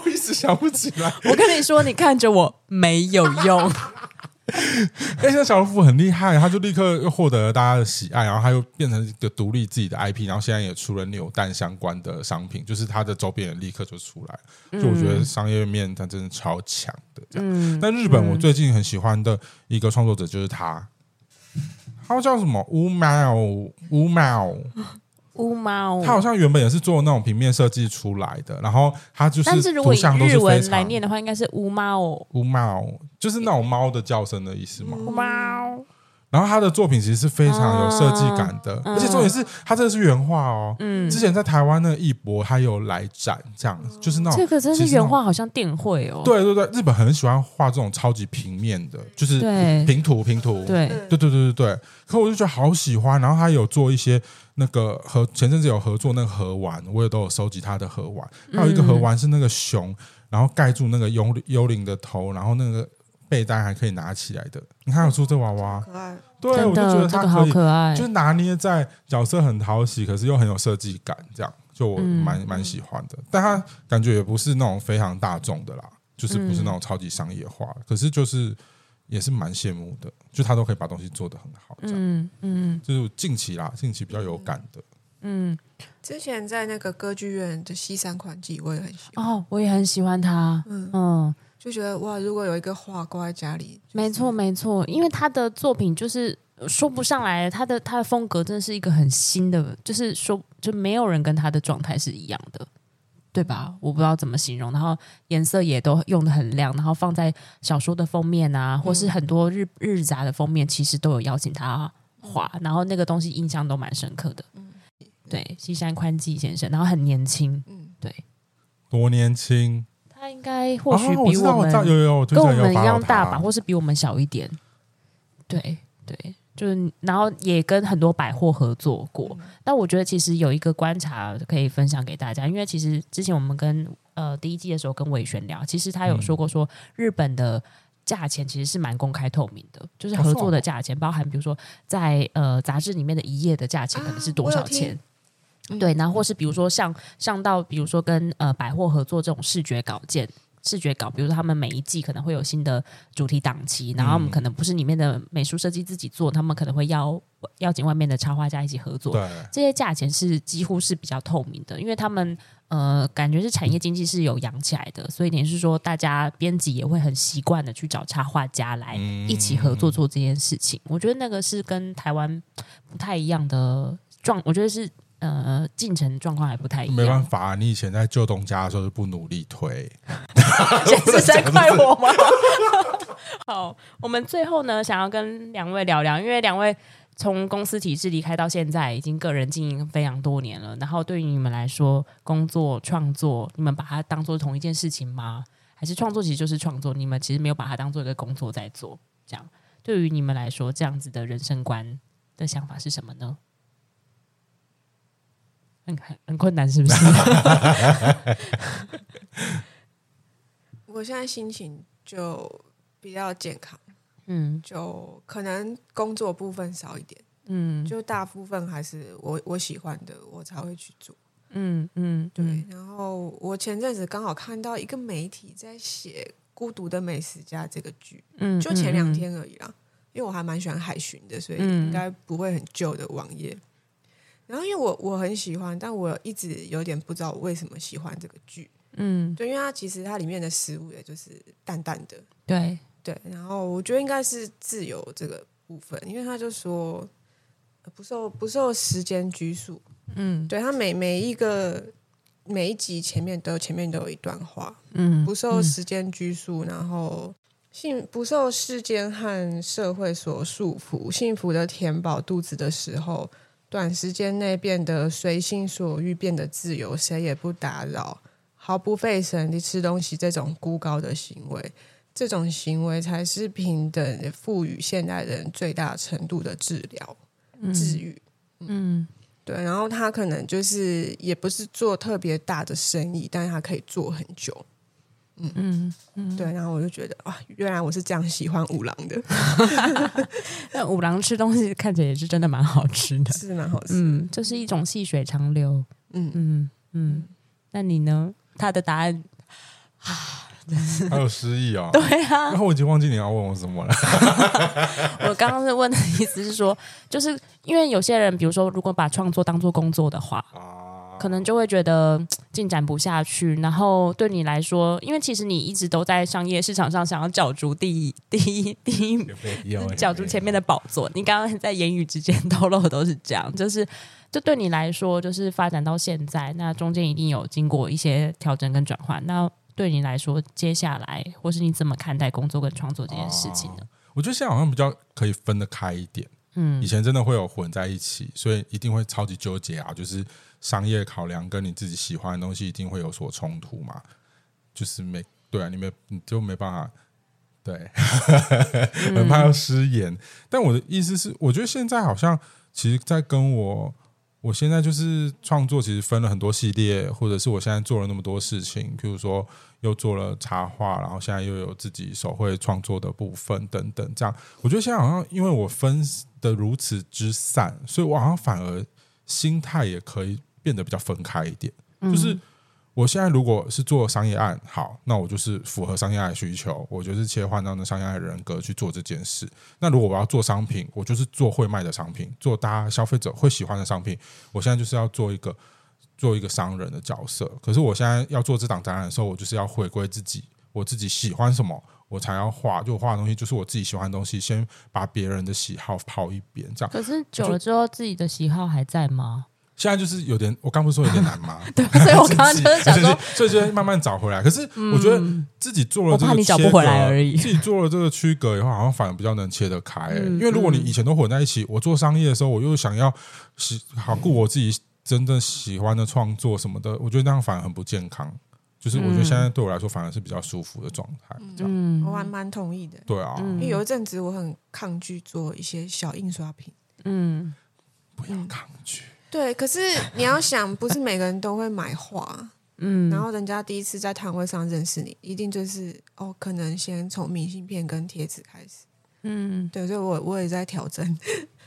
A: 我一直想不起来。
B: 我跟你说，你看着我没有用。*laughs* *laughs*
A: 哎，那小老虎很厉害，他就立刻又获得了大家的喜爱，然后他又变成一个独立自己的 IP，然后现在也出了扭蛋相关的商品，就是他的周边也立刻就出来。就我觉得商业面他真的超强的。这样，嗯、但日本我最近很喜欢的一个创作者就是他，他叫什么？乌猫，乌猫。*laughs*
B: 乌猫，
A: 他好像原本也是做那种平面设计出来的，然后他就是，
B: 但是如果以日文来念的话，应该是乌猫，
A: 乌猫就是那种猫的叫声的意思嘛。
B: 猫，
A: 然后他的作品其实是非常有设计感的，而且重点是他这个是原画哦。嗯，之前在台湾那个艺博他有来展，这样就是那种
B: 这个真是原画，好像电绘哦。
A: 对对对，日本很喜欢画这种超级平面的，就是平图平图。
B: 对
A: 对对对对对，可我就觉得好喜欢，然后他有做一些。那个和前阵子有合作那个盒丸，我也都有收集他的盒丸。还有一个盒丸是那个熊，然后盖住那个幽幽灵的头，然后那个背带还可以拿起来的。你看有出这娃娃，
C: 可
A: 爱。对，我就觉得他可以，可爱。就是拿捏在角色很讨喜，可是又很有设计感，这样就我蛮蛮喜欢的。但他感觉也不是那种非常大众的啦，就是不是那种超级商业化，可是就是。也是蛮羡慕的，就他都可以把东西做得很好，这样，嗯嗯，就是近期啦，近期比较有感的，
B: 嗯，
C: 之前在那个歌剧院的西山款季，我也很喜欢，
B: 哦，我也很喜欢他，嗯。嗯，
C: 就觉得哇，如果有一个画挂在家里，就是、
B: 没错没错，因为他的作品就是说不上来，他的他的风格真的是一个很新的，就是说就没有人跟他的状态是一样的。对吧？我不知道怎么形容，然后颜色也都用的很亮，然后放在小说的封面啊，或是很多日日杂的封面，其实都有邀请他画，然后那个东西印象都蛮深刻的。对，西山宽纪先生，然后很年轻，对，
A: 多年轻？
B: 他应该或许比我们跟我们一样大吧，或是比我们小一点。对对。就是，然后也跟很多百货合作过。但我觉得其实有一个观察可以分享给大家，因为其实之前我们跟呃第一季的时候跟伟璇聊，其实他有说过说日本的价钱其实是蛮公开透明的，就是合作的价钱，包含比如说在呃杂志里面的一页的价钱可能是多少钱，对，然后或是比如说像像到比如说跟呃百货合作这种视觉稿件。视觉稿，比如说他们每一季可能会有新的主题档期，然后我们可能不是里面的美术设计自己做，他们可能会邀邀请外面的插画家一起合作。
A: 对，
B: 这些价钱是几乎是比较透明的，因为他们呃感觉是产业经济是有养起来的，所以等于是说大家编辑也会很习惯的去找插画家来一起合作做这件事情。我觉得那个是跟台湾不太一样的状，我觉得是。呃，进程状况还不太一样。
A: 没办法，你以前在旧东家的时候就不努力推，*laughs*
B: 现在是在怪我吗？*laughs* 好，我们最后呢，想要跟两位聊聊，因为两位从公司体制离开到现在，已经个人经营非常多年了。然后对于你们来说，工作创作，你们把它当做同一件事情吗？还是创作其实就是创作？你们其实没有把它当做一个工作在做？这样，对于你们来说，这样子的人生观的想法是什么呢？很很困难，是不是？*laughs*
C: 我现在心情就比较健康，嗯，就可能工作部分少一点，嗯，就大部分还是我我喜欢的，我才会去做，嗯嗯，对。然后我前阵子刚好看到一个媒体在写《孤独的美食家》这个剧，嗯，就前两天而已啦。因为我还蛮喜欢海巡的，所以应该不会很旧的网页。然后因为我我很喜欢，但我一直有点不知道我为什么喜欢这个剧。嗯，对，因为它其实它里面的食物也就是淡淡的，
B: 对
C: 对。然后我觉得应该是自由这个部分，因为他就说不受不受时间拘束。嗯，对，他每每一个每一集前面都前面都有一段话。嗯，不受时间拘束，然后幸不受世间和社会所束缚，幸福的填饱肚子的时候。短时间内变得随心所欲，变得自由，谁也不打扰，毫不费神地吃东西，这种孤高的行为，这种行为才是平等赋予现代人最大程度的治疗、嗯、治愈。嗯，对。然后他可能就是也不是做特别大的生意，但是他可以做很久。嗯嗯嗯，对，然后我就觉得啊，原来我是这样喜欢五郎的。*laughs*
B: 那五郎吃东西看起来也是真的蛮好吃的，
C: 是蛮好吃。
B: 嗯，这是一种细水长流。嗯嗯嗯，那你呢？他的答案啊，
A: 还有诗意啊。*laughs*
B: 对啊，
A: 然后我已经忘记你要问我什么了。*laughs*
B: 我刚刚是问的意思是说，就是因为有些人，比如说，如果把创作当做工作的话。可能就会觉得 *tsk* 进展不下去，然后对你来说，因为其实你一直都在商业市场上想要角逐第一、*laughs* 第一、第一，角逐前面的宝座。你刚刚在言语之间透露的都是这样，就是这对你来说，就是发展到现在，那中间一定有经过一些调整跟转换。那对你来说，接下来或是你怎么看待工作跟创作这件事情呢？
A: 我觉得现在好像比较可以分得开一点。嗯，以前真的会有混在一起，所以一定会超级纠结啊，就是。商业考量跟你自己喜欢的东西一定会有所冲突嘛？就是没对啊，你没你就没办法对，*laughs* 很怕要失言。但我的意思是，我觉得现在好像其实，在跟我我现在就是创作，其实分了很多系列，或者是我现在做了那么多事情，譬如说又做了插画，然后现在又有自己手绘创作的部分等等。这样，我觉得现在好像因为我分的如此之散，所以我好像反而心态也可以。变得比较分开一点，就是我现在如果是做商业案，好，那我就是符合商业案的需求，我就是切换到那商业案的人格去做这件事。那如果我要做商品，我就是做会卖的商品，做大家消费者会喜欢的商品。我现在就是要做一个做一个商人的角色。可是我现在要做这档展览的时候，我就是要回归自己，我自己喜欢什么，我才要画。就我画的东西就是我自己喜欢的东西，先把别人的喜好抛一边，这样。
B: 可是久了之后，自己的喜好还在吗？
A: 现在就是有点，我刚不是说有点难吗？*laughs*
B: 对，*laughs* 所以我刚刚就是想说，
A: 所以就慢慢找回来。可是我觉得自己做了这个，
B: 我怕你找不回来而已。
A: 自己做了这个区隔以后，好像反而比较能切得开。因为如果你以前都混在一起，我做商业的时候，我又想要喜好顾我自己真正喜欢的创作什么的，我觉得那样反而很不健康。就是我觉得现在对我来说，反而是比较舒服的状态。这样，
C: 我还蛮同意的。
A: 对啊，
C: 因为有一阵子我很抗拒做一些小印刷品。
B: 嗯，
A: 不要抗拒。
C: 对，可是你要想，不是每个人都会买画，嗯，然后人家第一次在摊位上认识你，一定就是哦，可能先从明信片跟贴纸开始，嗯，对，所以我我也在调整，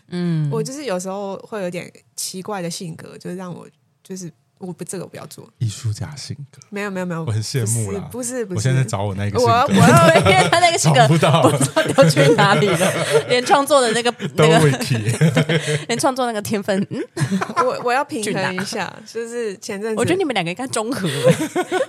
C: 嗯，我就是有时候会有点奇怪的性格，就是让我就是。我不，这个我不要做。
A: 艺术家性格，
C: 没有没有没有，
A: 我很羡慕啦。
C: 不是不是，
A: 我现在找我那个性格，
B: 我我要因为他那个性格不知道丢去哪里了，*laughs* 连创作的那个 *laughs* 那个，*laughs* 连创作那个天分，嗯，
C: 我我要平衡一下，就是前阵子，
B: 我觉得你们两个应该综合，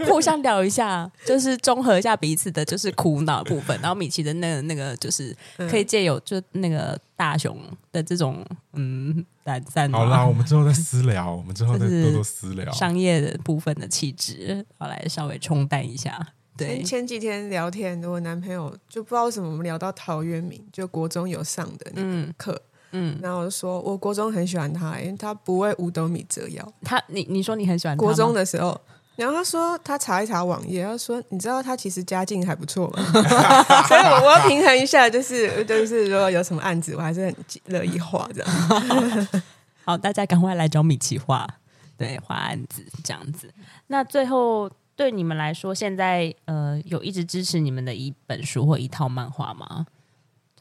B: 互相聊一下，就是综合一下彼此的，就是苦恼部分，然后米奇的那个那个就是可以借由就那个。大雄的这种嗯懒散，
A: 好啦，我们之后再私聊，我们之后再多多私聊。
B: 商业的部分的气质，好来稍微冲淡一下。对，
C: 前，前几天聊天，我男朋友就不知道为什么我们聊到陶渊明，就国中有上的那个课，嗯，然后我就说我国中很喜欢他，因为他不为五斗米折腰。
B: 他，你你说你很喜欢他
C: 国中的时候。然后他说，他查一查网页，他说，你知道他其实家境还不错吗？*laughs* 所以我要平衡一下，就是就是如果有什么案子，我还是很乐意画的。*laughs*
B: 好，大家赶快来找米奇画，对，画案子这样子。那最后对你们来说，现在呃有一直支持你们的一本书或一套漫画吗？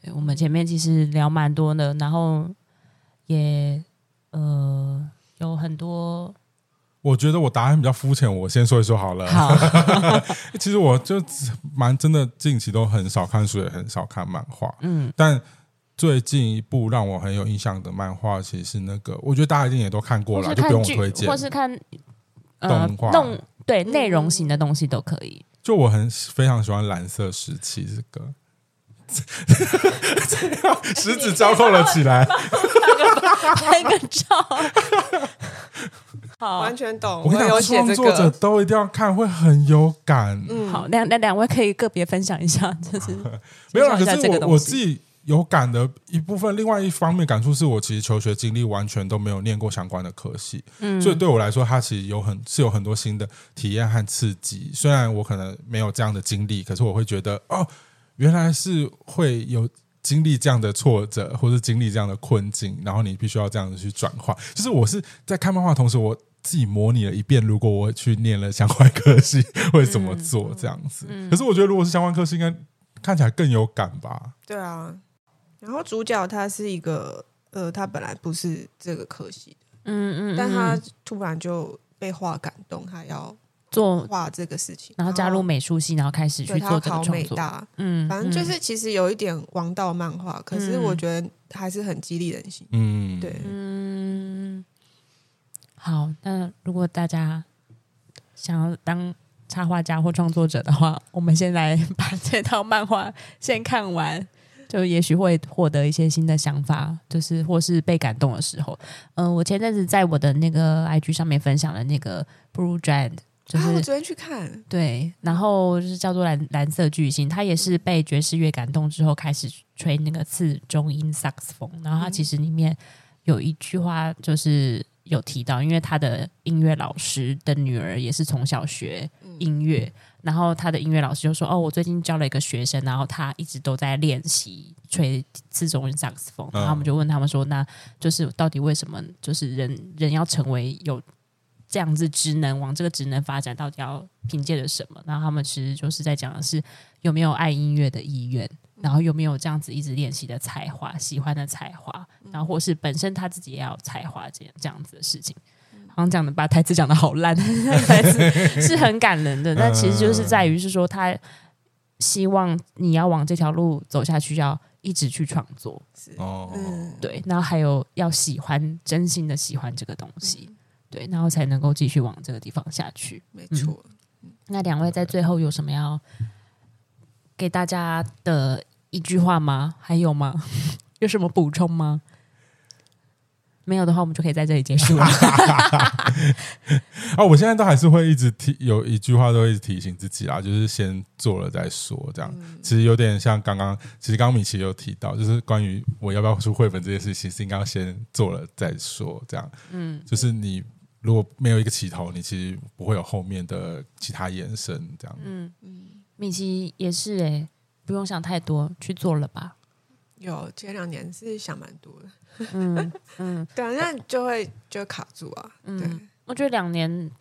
B: 对，我们前面其实聊蛮多的，然后也呃有很多。
A: 我觉得我答案比较肤浅，我先说一说好了。好 *laughs* 其实我就蛮真的，近期都很少看书，也很少看漫画。嗯，但最近一部让我很有印象的漫画，其实是那个，我觉得大家一定也都看过了，就不用我推荐，
B: 或是看
A: 呃动画
B: 动对内容型的东西都可以。
A: 就我很非常喜欢《蓝色时期》这个。*laughs* 十指交扣了起来，*laughs*
B: 拍个照，
C: 好，完全懂。
A: 我跟你讲，创作者都一定要看，会很有感。
B: 嗯，好，两那两位可以个别分享一下，*laughs* 就是 *laughs*
A: 没有啦。可是我我自己有感的一部分，另外一方面感触是我其实求学经历完全都没有念过相关的科系，嗯，所以对我来说，它其实有很是有很多新的体验和刺激。虽然我可能没有这样的经历，可是我会觉得哦。原来是会有经历这样的挫折，或是经历这样的困境，然后你必须要这样子去转化。就是我是在看漫画的同时，我自己模拟了一遍，如果我去念了相关科系会怎么做这样子。嗯嗯、可是我觉得，如果是相关科系，应该看起来更有感吧？
C: 对啊。然后主角他是一个，呃，他本来不是这个科系的，嗯，嗯嗯，但他突然就被画感动，他要。做画这个事情，
B: 然后加入美术系，然后开始去做这个创作。
C: 嗯，反正就是其实有一点王道漫画，可是我觉得还是很激励人心。嗯，对，嗯。
B: 好，那如果大家想要当插画家或创作者的话，我们先来把这套漫画先看完，就也许会获得一些新的想法，就是或是被感动的时候。嗯、呃，我前阵子在我的那个 IG 上面分享了那个 Blue Giant。就是、啊，
C: 我昨天去看，
B: 对，然后就是叫做蓝蓝色巨星，他也是被爵士乐感动之后开始吹那个次中音萨克斯风，然后他其实里面有一句话就是有提到，因为他的音乐老师的女儿也是从小学音乐，然后他的音乐老师就说：“哦，我最近教了一个学生，然后他一直都在练习吹次中音萨克斯风。”然后我们就问他们说：“那就是到底为什么？就是人人要成为有？”这样子职能往这个职能发展，到底要凭借着什么？然后他们其实就是在讲的是有没有爱音乐的意愿，然后有没有这样子一直练习的才华、喜欢的才华，然后或是本身他自己也要才华这样这样子的事情。好像讲的把台词讲的好烂，*laughs* 台词是很感人的，但其实就是在于是说他希望你要往这条路走下去，要一直去创作，
A: 哦，
B: 对，然后还有要喜欢，真心的喜欢这个东西，对，然后才能够继续往这个地方下去，
C: 没错。
B: 那两位在最后有什么要给大家的一句话吗？还有吗？*laughs* 有什么补充吗？没有的话，我们就可以在这里结束了。
A: 啊，*laughs* 我现在都还是会一直提，有一句话都会一直提醒自己啦，就是先做了再说。这样、嗯、其实有点像刚刚，其实刚刚米奇有提到，就是关于我要不要出绘本这件事情，是应该要先做了再说。这样，嗯，就是你如果没有一个起头，你其实不会有后面的其他延伸。这样，
B: 嗯嗯，米奇也是哎、欸，不用想太多，去做了吧。
C: 有前两年是想蛮多的。
B: 嗯嗯，*laughs*
C: 对啊，那就会就会卡住啊。嗯，对，
B: 我觉得两年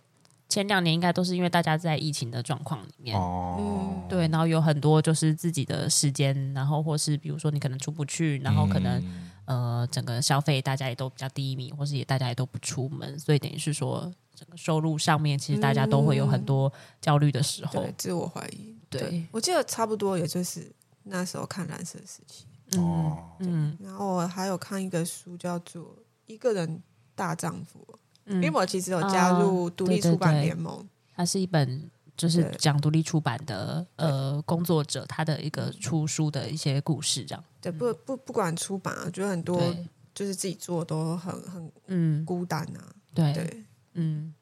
B: 前两年应该都是因为大家在疫情的状况里面哦，对，然后有很多就是自己的时间，然后或是比如说你可能出不去，然后可能、嗯、呃整个消费大家也都比较低迷，或是也大家也都不出门，所以等于是说整个收入上面其实大家都会有很多焦虑的时候，对
C: 自我怀疑。对，
B: 对
C: 我记得差不多也就是那时候看蓝色时期。
A: 哦，
C: 嗯，然后我还有看一个书，叫做《一个人大丈夫》，嗯，因为我其实有加入独立出版联盟，
B: 它是一本就是讲独立出版的呃工作者他的一个出书的一些故事，这样。
C: 对，不不不管出版啊，觉得很多就是自己做都很很嗯。孤单啊，
B: 对。对，嗯，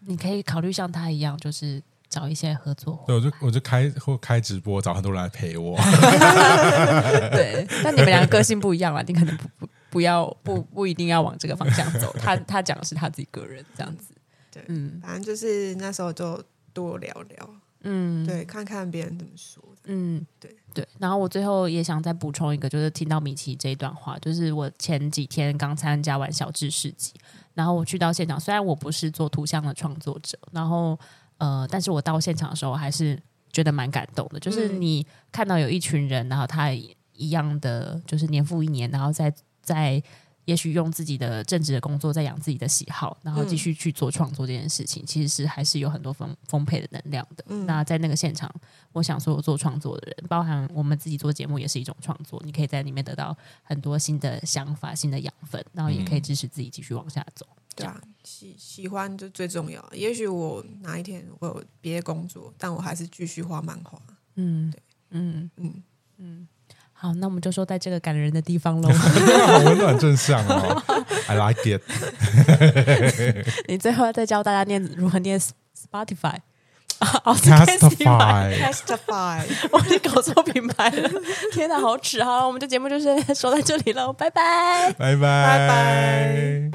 B: 你可以考虑像他一样，就是。找一些合作，
A: 对，我就我就开或开直播，找很多人来陪我。*laughs*
B: 对，*laughs* 但你们两个个性不一样啊，你可能不不不要不不一定要往这个方向走。他他讲的是他自己个人这样子，
C: 对，嗯，反正就是那时候就多聊聊，嗯，对，看看别人怎么说，嗯，对
B: 对。然后我最后也想再补充一个，就是听到米奇这一段话，就是我前几天刚参加完小智市集，然后我去到现场，虽然我不是做图像的创作者，然后。呃，但是我到现场的时候，还是觉得蛮感动的。就是你看到有一群人，然后他一样的，就是年复一年，然后在在也许用自己的正职的工作在养自己的喜好，然后继续去做创作这件事情，嗯、其实是还是有很多丰丰沛的能量的。嗯、那在那个现场，我想所有做创作的人，包含我们自己做节目，也是一种创作。你可以在里面得到很多新的想法、新的养分，然后也可以支持自己继续往下走。
C: 对啊，喜喜欢就最重要。也许我哪一天我有别的工作，但我还是继续画漫画。嗯，对，
B: 嗯嗯嗯。好，那我们就说在这个感人的地方喽。
A: 好 *laughs* 温暖正向哦，*laughs* I like it。*laughs*
B: 你最后要再教大家念如何念 Spotify。
A: 哦，Castify，Castify，
B: 我已经搞错品牌了。天哪，好耻！好了，我们这节目就先说到这里了，拜拜，
A: 拜拜，拜拜。